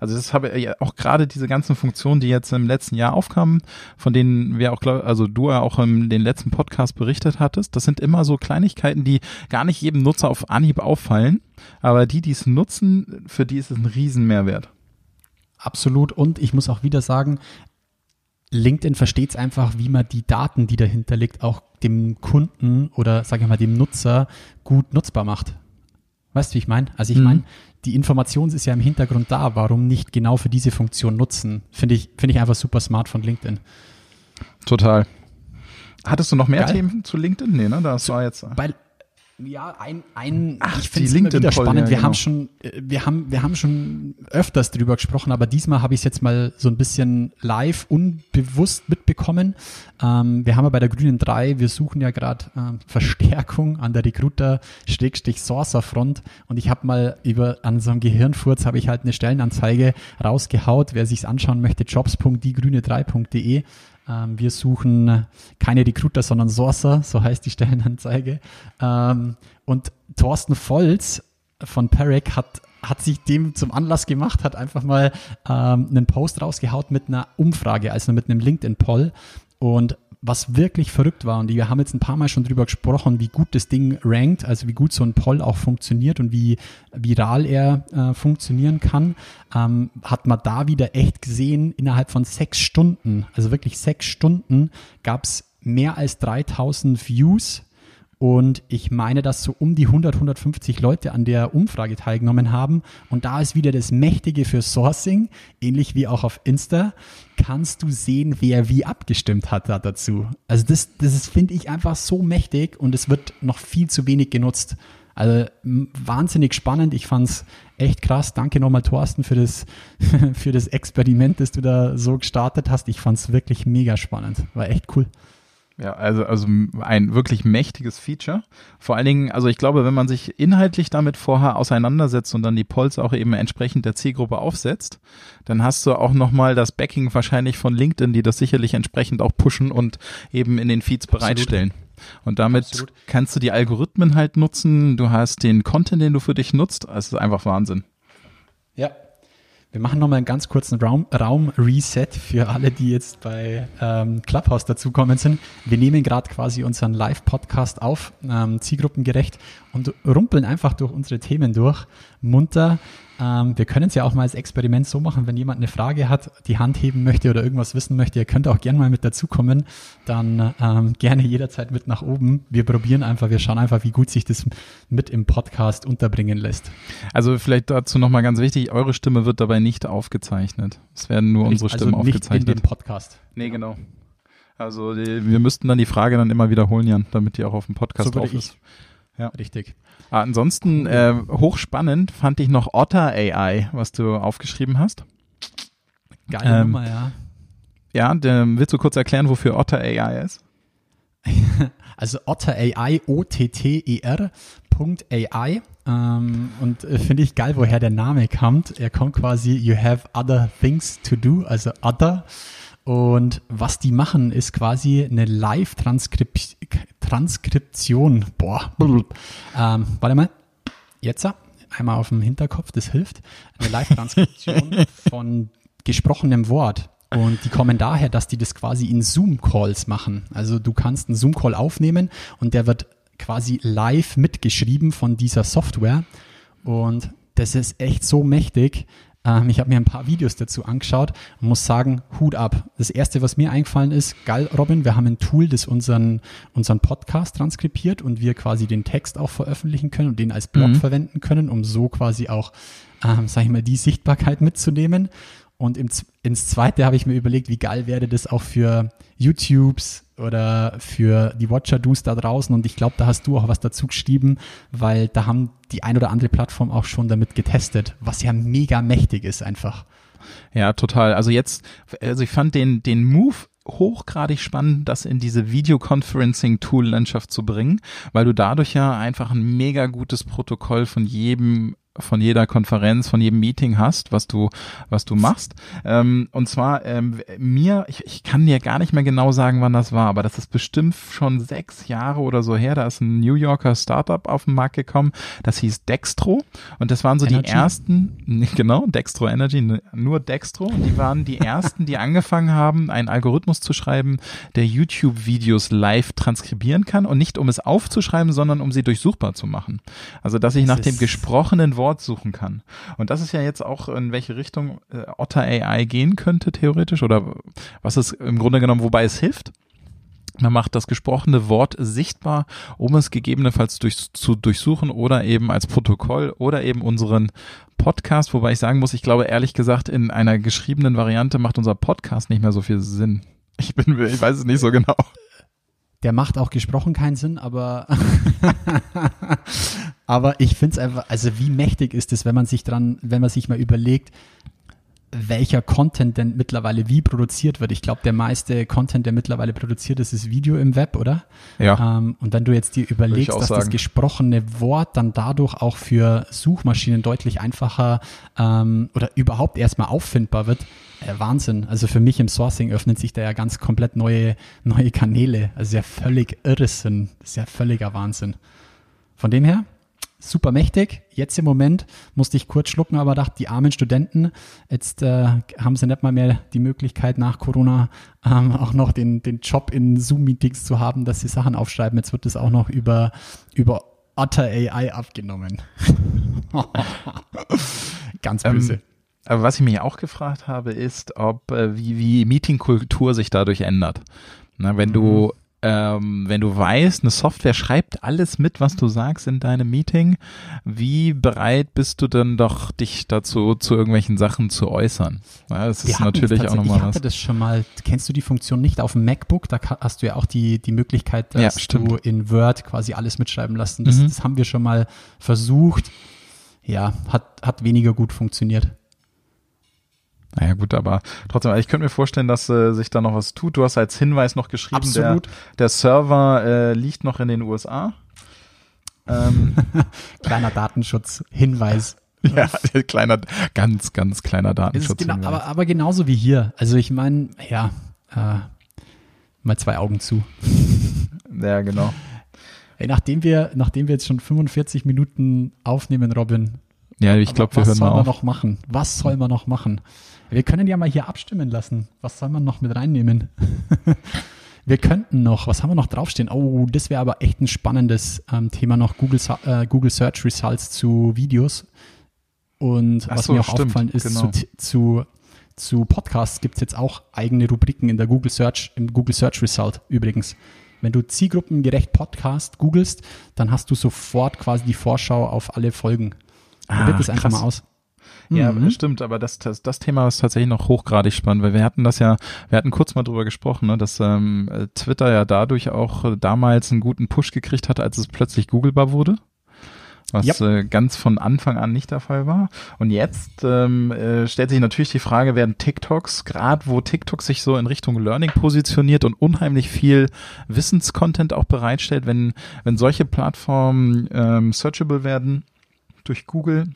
Also das habe ja auch gerade diese ganzen Funktionen, die jetzt im letzten Jahr aufkamen, von denen wir auch, also du ja auch in den letzten Podcast berichtet hattest, das sind immer so Kleinigkeiten, die gar nicht jedem Nutzer auf Anhieb auffallen, aber die, die es nutzen, für die ist es ein Riesenmehrwert. Absolut. Und ich muss auch wieder sagen, LinkedIn versteht es einfach, wie man die Daten, die dahinter liegt, auch dem Kunden oder sage ich mal dem Nutzer gut nutzbar macht. Weißt du, wie ich meine? Also ich mhm. Die Information ist ja im Hintergrund da. Warum nicht genau für diese Funktion nutzen? Finde ich, finde ich einfach super smart von LinkedIn. Total. Hattest du noch mehr Geil. Themen zu LinkedIn? Nee, ne? Das war jetzt. Bei, ja, ein, ein Ach, ich finde es immer wieder spannend. Ja, wir genau. haben schon, äh, wir haben, wir haben schon öfters drüber gesprochen, aber diesmal habe ich es jetzt mal so ein bisschen live unbewusst mitbekommen. Ähm, wir haben ja bei der Grünen 3, wir suchen ja gerade ähm, Verstärkung an der Recruiter-Sourcer-Front und ich habe mal über an so einem Gehirnfurz habe ich halt eine Stellenanzeige rausgehaut. Wer sich's anschauen möchte, jobs.diegrüne3.de ähm, wir suchen keine Recruiter, sondern Sourcer, so heißt die Stellenanzeige. Ähm, und Thorsten Volz von Perec hat hat sich dem zum Anlass gemacht, hat einfach mal ähm, einen Post rausgehaut mit einer Umfrage, also mit einem LinkedIn-Poll. Und was wirklich verrückt war, und wir haben jetzt ein paar Mal schon drüber gesprochen, wie gut das Ding rankt, also wie gut so ein Poll auch funktioniert und wie viral er äh, funktionieren kann, ähm, hat man da wieder echt gesehen, innerhalb von sechs Stunden, also wirklich sechs Stunden, gab es mehr als 3000 Views Und ich meine, dass so um die 100, 150 Leute an der Umfrage teilgenommen haben. Und da ist wieder das Mächtige für Sourcing, ähnlich wie auch auf Insta, kannst du sehen, wer wie abgestimmt hat dazu. Also das, das finde ich, einfach so mächtig und es wird noch viel zu wenig genutzt. Also wahnsinnig spannend. Ich fand es echt krass. Danke nochmal, Thorsten, für das, *laughs* für das Experiment, das du da so gestartet hast. Ich fand es wirklich mega spannend. War echt cool. Ja, also, also ein wirklich mächtiges Feature. Vor allen Dingen, also ich glaube, wenn man sich inhaltlich damit vorher auseinandersetzt und dann die Polls auch eben entsprechend der Zielgruppe aufsetzt, dann hast du auch nochmal das Backing wahrscheinlich von LinkedIn, die das sicherlich entsprechend auch pushen und eben in den Feeds Absolut. bereitstellen. Und damit Absolut. kannst du die Algorithmen halt nutzen. Du hast den Content, den du für dich nutzt. Es ist einfach Wahnsinn. Ja, wir machen nochmal einen ganz kurzen Raum, Raum-Reset für alle, die jetzt bei ähm, Clubhouse dazukommen sind. Wir nehmen gerade quasi unseren Live-Podcast auf, ähm, zielgruppengerecht und rumpeln einfach durch unsere Themen durch, munter. Ähm, wir können es ja auch mal als Experiment so machen, wenn jemand eine Frage hat, die Hand heben möchte oder irgendwas wissen möchte, ihr könnt auch gerne mal mit dazukommen, dann ähm, gerne jederzeit mit nach oben. Wir probieren einfach, wir schauen einfach, wie gut sich das mit im Podcast unterbringen lässt. Also vielleicht dazu nochmal ganz wichtig, eure Stimme wird dabei nicht aufgezeichnet. Es werden nur unsere Stimmen also nicht aufgezeichnet. in dem Podcast. Nee, genau. Also die, wir müssten dann die Frage dann immer wiederholen, Jan, damit die auch auf dem Podcast so drauf ist. Ja. Richtig. Ah, ansonsten äh, hochspannend fand ich noch Otter AI, was du aufgeschrieben hast. Geile ähm, Nummer, ja. Ja, der, willst du kurz erklären, wofür Otter AI ist? *laughs* also Otter AI, O-T-T-E-R .ai ähm, und äh, finde ich geil, woher der Name kommt. Er kommt quasi, you have other things to do, also other und was die machen, ist quasi eine Live-Transkription. Boah, ähm, warte mal. Jetzt einmal auf dem Hinterkopf, das hilft. Eine Live-Transkription *laughs* von gesprochenem Wort. Und die kommen daher, dass die das quasi in Zoom-Calls machen. Also du kannst einen Zoom-Call aufnehmen und der wird quasi live mitgeschrieben von dieser Software. Und das ist echt so mächtig. Ähm, ich habe mir ein paar Videos dazu angeschaut und muss sagen, Hut ab. Das erste, was mir eingefallen ist, geil, Robin, wir haben ein Tool, das unseren, unseren Podcast transkribiert und wir quasi den Text auch veröffentlichen können und den als Blog mhm. verwenden können, um so quasi auch, ähm, sag ich mal, die Sichtbarkeit mitzunehmen. Und im, ins zweite habe ich mir überlegt, wie geil wäre das auch für YouTubes oder für die Watcher-Do's da draußen. Und ich glaube, da hast du auch was dazu geschrieben, weil da haben die ein oder andere Plattform auch schon damit getestet, was ja mega mächtig ist einfach. Ja, total. Also jetzt, also ich fand den, den Move hochgradig spannend, das in diese Videoconferencing-Tool-Landschaft zu bringen, weil du dadurch ja einfach ein mega gutes Protokoll von jedem von jeder Konferenz, von jedem Meeting hast, was du, was du machst. Ähm, und zwar ähm, mir, ich, ich kann dir gar nicht mehr genau sagen, wann das war, aber das ist bestimmt schon sechs Jahre oder so her. Da ist ein New Yorker Startup auf den Markt gekommen. Das hieß Dextro und das waren so Energy. die ersten, *laughs* genau, Dextro Energy, nur Dextro. Und die waren die ersten, die angefangen haben, einen Algorithmus zu schreiben, der YouTube-Videos live transkribieren kann und nicht um es aufzuschreiben, sondern um sie durchsuchbar zu machen. Also dass ich das nach dem gesprochenen Wort suchen kann. Und das ist ja jetzt auch, in welche Richtung äh, Otter AI gehen könnte, theoretisch, oder was es im Grunde genommen, wobei es hilft. Man macht das gesprochene Wort sichtbar, um es gegebenenfalls durch, zu durchsuchen oder eben als Protokoll oder eben unseren Podcast, wobei ich sagen muss, ich glaube ehrlich gesagt, in einer geschriebenen Variante macht unser Podcast nicht mehr so viel Sinn. Ich bin, ich weiß es nicht so genau. Der macht auch gesprochen keinen Sinn, aber, *laughs* aber ich finde es einfach, also wie mächtig ist es, wenn man sich dran, wenn man sich mal überlegt, welcher Content denn mittlerweile wie produziert wird. Ich glaube, der meiste Content, der mittlerweile produziert ist, ist Video im Web, oder? Ja. Ähm, und wenn du jetzt dir überlegst, dass sagen. das gesprochene Wort dann dadurch auch für Suchmaschinen deutlich einfacher ähm, oder überhaupt erstmal auffindbar wird, äh, Wahnsinn. Also für mich im Sourcing öffnen sich da ja ganz komplett neue, neue Kanäle. Also ja völlig Irrsinn. Das ist ja völliger Wahnsinn. Von dem her, super mächtig. Jetzt im Moment musste ich kurz schlucken, aber dachte, die armen Studenten, jetzt äh, haben sie nicht mal mehr die Möglichkeit nach Corona ähm, auch noch den, den Job in Zoom-Meetings zu haben, dass sie Sachen aufschreiben. Jetzt wird es auch noch über, über Otter AI abgenommen. *laughs* Ganz böse. Ähm, aber was ich mich auch gefragt habe, ist, ob äh, wie, wie Meetingkultur sich dadurch ändert. Na, wenn mhm. du ähm, wenn du weißt, eine Software schreibt alles mit, was du sagst in deinem Meeting, wie bereit bist du denn doch, dich dazu zu irgendwelchen Sachen zu äußern? Ja, das ist natürlich auch nochmal was. Ich hatte das schon mal, kennst du die Funktion nicht auf dem MacBook? Da hast du ja auch die, die Möglichkeit, dass ja, du in Word quasi alles mitschreiben lassen. Das, mhm. das haben wir schon mal versucht. Ja, hat, hat weniger gut funktioniert. Naja gut, aber trotzdem, ich könnte mir vorstellen, dass äh, sich da noch was tut. Du hast als Hinweis noch geschrieben, Absolut. Der, der Server äh, liegt noch in den USA. Ähm. *laughs* Kleiner Datenschutz-Hinweis. *laughs* Ja, kleiner, ganz, ganz kleiner Datenschutz. Genau, aber, aber genauso wie hier. Also ich meine, ja, äh, mal zwei Augen zu. *laughs* Ja, genau. Ey, nachdem wir, nachdem wir jetzt schon 45 Minuten aufnehmen, Robin. Ja, ich glaube, wir hören mal auf. Was soll man noch machen? Was soll man noch machen? Wir können ja mal hier abstimmen lassen. Was soll man noch mit reinnehmen? *laughs* wir könnten noch, was haben wir noch draufstehen? Oh, das wäre aber echt ein spannendes ähm, Thema noch, Google, äh, Google Search Results zu Videos. Und was so, mir auch stimmt, aufgefallen ist, genau. zu, zu, zu Podcasts gibt es jetzt auch eigene Rubriken in der Google Search, im Google Search Result übrigens. Wenn du zielgruppengerecht Podcast googelst, dann hast du sofort quasi die Vorschau auf alle Folgen. Probiert ah, das einfach mal aus. Ja, mhm. stimmt, aber das, das, das Thema ist tatsächlich noch hochgradig spannend, weil wir hatten das ja, wir hatten kurz mal drüber gesprochen, ne, dass ähm, Twitter ja dadurch auch damals einen guten Push gekriegt hat, als es plötzlich googlebar wurde was yep. äh, ganz von Anfang an nicht der Fall war. Und jetzt ähm, äh, stellt sich natürlich die Frage, werden TikToks, gerade wo TikTok sich so in Richtung Learning positioniert und unheimlich viel Wissenscontent auch bereitstellt, wenn, wenn solche Plattformen ähm, searchable werden durch Google,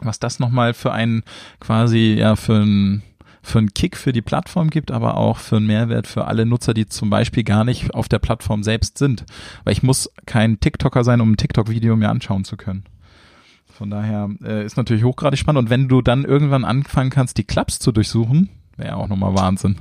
was das nochmal für einen quasi, ja, für einen für einen Kick für die Plattform gibt, aber auch für einen Mehrwert für alle Nutzer, die zum Beispiel gar nicht auf der Plattform selbst sind. Weil ich muss kein TikToker sein, um ein TikTok-Video mir anschauen zu können. Von daher äh, ist natürlich hochgradig spannend. Und wenn du dann irgendwann anfangen kannst, die Clubs zu durchsuchen, wäre auch nochmal Wahnsinn.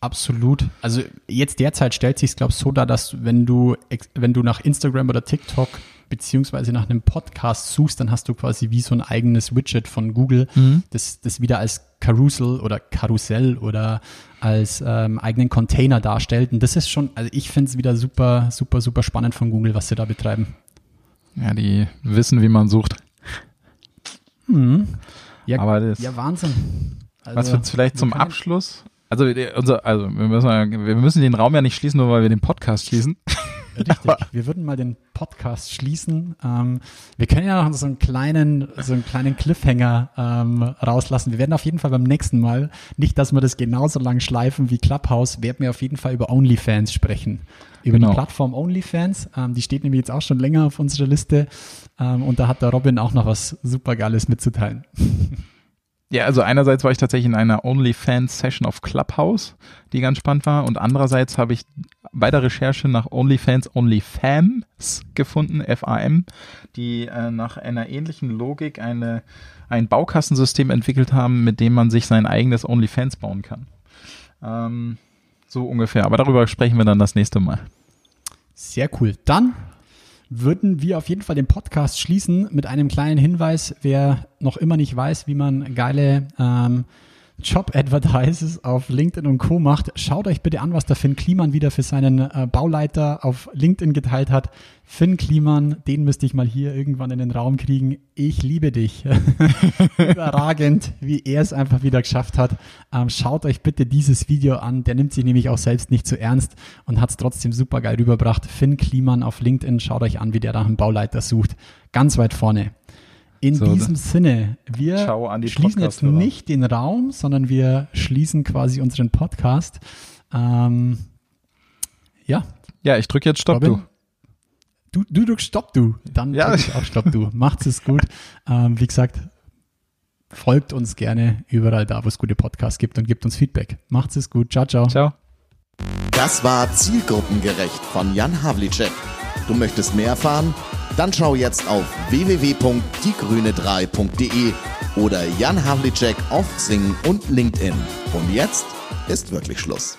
Absolut. Also jetzt derzeit stellt sich es, glaube ich, so dar, dass wenn du, wenn du nach Instagram oder TikTok beziehungsweise nach einem Podcast suchst, dann hast du quasi wie so ein eigenes Widget von Google, mhm. das, das wieder als Carousel oder Karussell oder als ähm, eigenen Container darstellt. Und das ist schon, also ich finde es wieder super, super, super spannend von Google, was sie da betreiben. Ja, die wissen, wie man sucht. Mhm. Ja, Aber das, ja, Wahnsinn. Also, was wird vielleicht zum Abschluss? Also, unser, also wir, müssen, wir müssen den Raum ja nicht schließen, nur weil wir den Podcast schließen. *laughs* Richtig. Wir würden mal den Podcast schließen. Ähm, wir können ja noch so einen kleinen, so einen kleinen Cliffhanger ähm, rauslassen. Wir werden auf jeden Fall beim nächsten Mal, nicht, dass wir das genauso lang schleifen wie Clubhouse, werden wir auf jeden Fall über OnlyFans sprechen. Über genau. die Plattform OnlyFans. Ähm, die steht nämlich jetzt auch schon länger auf unserer Liste. Ähm, und da hat der Robin auch noch was super Geiles mitzuteilen. Ja, also einerseits war ich tatsächlich in einer OnlyFans-Session auf Clubhouse, die ganz spannend war. Und andererseits habe ich bei der Recherche nach OnlyFans OnlyFams gefunden, F-A-M, die äh, nach einer ähnlichen Logik eine, ein Baukastensystem entwickelt haben, mit dem man sich sein eigenes OnlyFans bauen kann. Ähm, so ungefähr. Aber darüber sprechen wir dann das nächste Mal. Sehr cool. Dann würden wir auf jeden Fall den Podcast schließen mit einem kleinen Hinweis. Wer noch immer nicht weiß, wie man geile ähm, Job-Advertises auf LinkedIn und Co. macht, schaut euch bitte an, was der Finn Kliman wieder für seinen äh, Bauleiter auf LinkedIn geteilt hat. Finn Kliman, den müsste ich mal hier irgendwann in den Raum kriegen. Ich liebe dich. *laughs* Überragend, wie er es einfach wieder geschafft hat. Ähm, schaut euch bitte dieses Video an. Der nimmt sich nämlich auch selbst nicht zu ernst und hat es trotzdem super geil rübergebracht. Finn Kliman auf LinkedIn, schaut euch an, wie der nach einem Bauleiter sucht. Ganz weit vorne. In so, diesem Sinne, wir schließen jetzt nicht den Raum, sondern wir schließen quasi unseren Podcast. Ähm, ja. Ja, ich drücke jetzt Stopp, Robin, du. Du, du drückst Stopp, du. Dann ja. drück ich auch Stopp, du. Macht's es gut. Ähm, wie gesagt, folgt uns gerne überall da, wo es gute Podcasts gibt und gibt uns Feedback. Macht's es gut. Ciao, ciao. Ciao. Das war Zielgruppengerecht von Jan Havlicek. Du möchtest mehr erfahren? Dann schau jetzt auf www.diegrüne3.de oder Jan Havlicek auf Sing und LinkedIn. Und jetzt ist wirklich Schluss.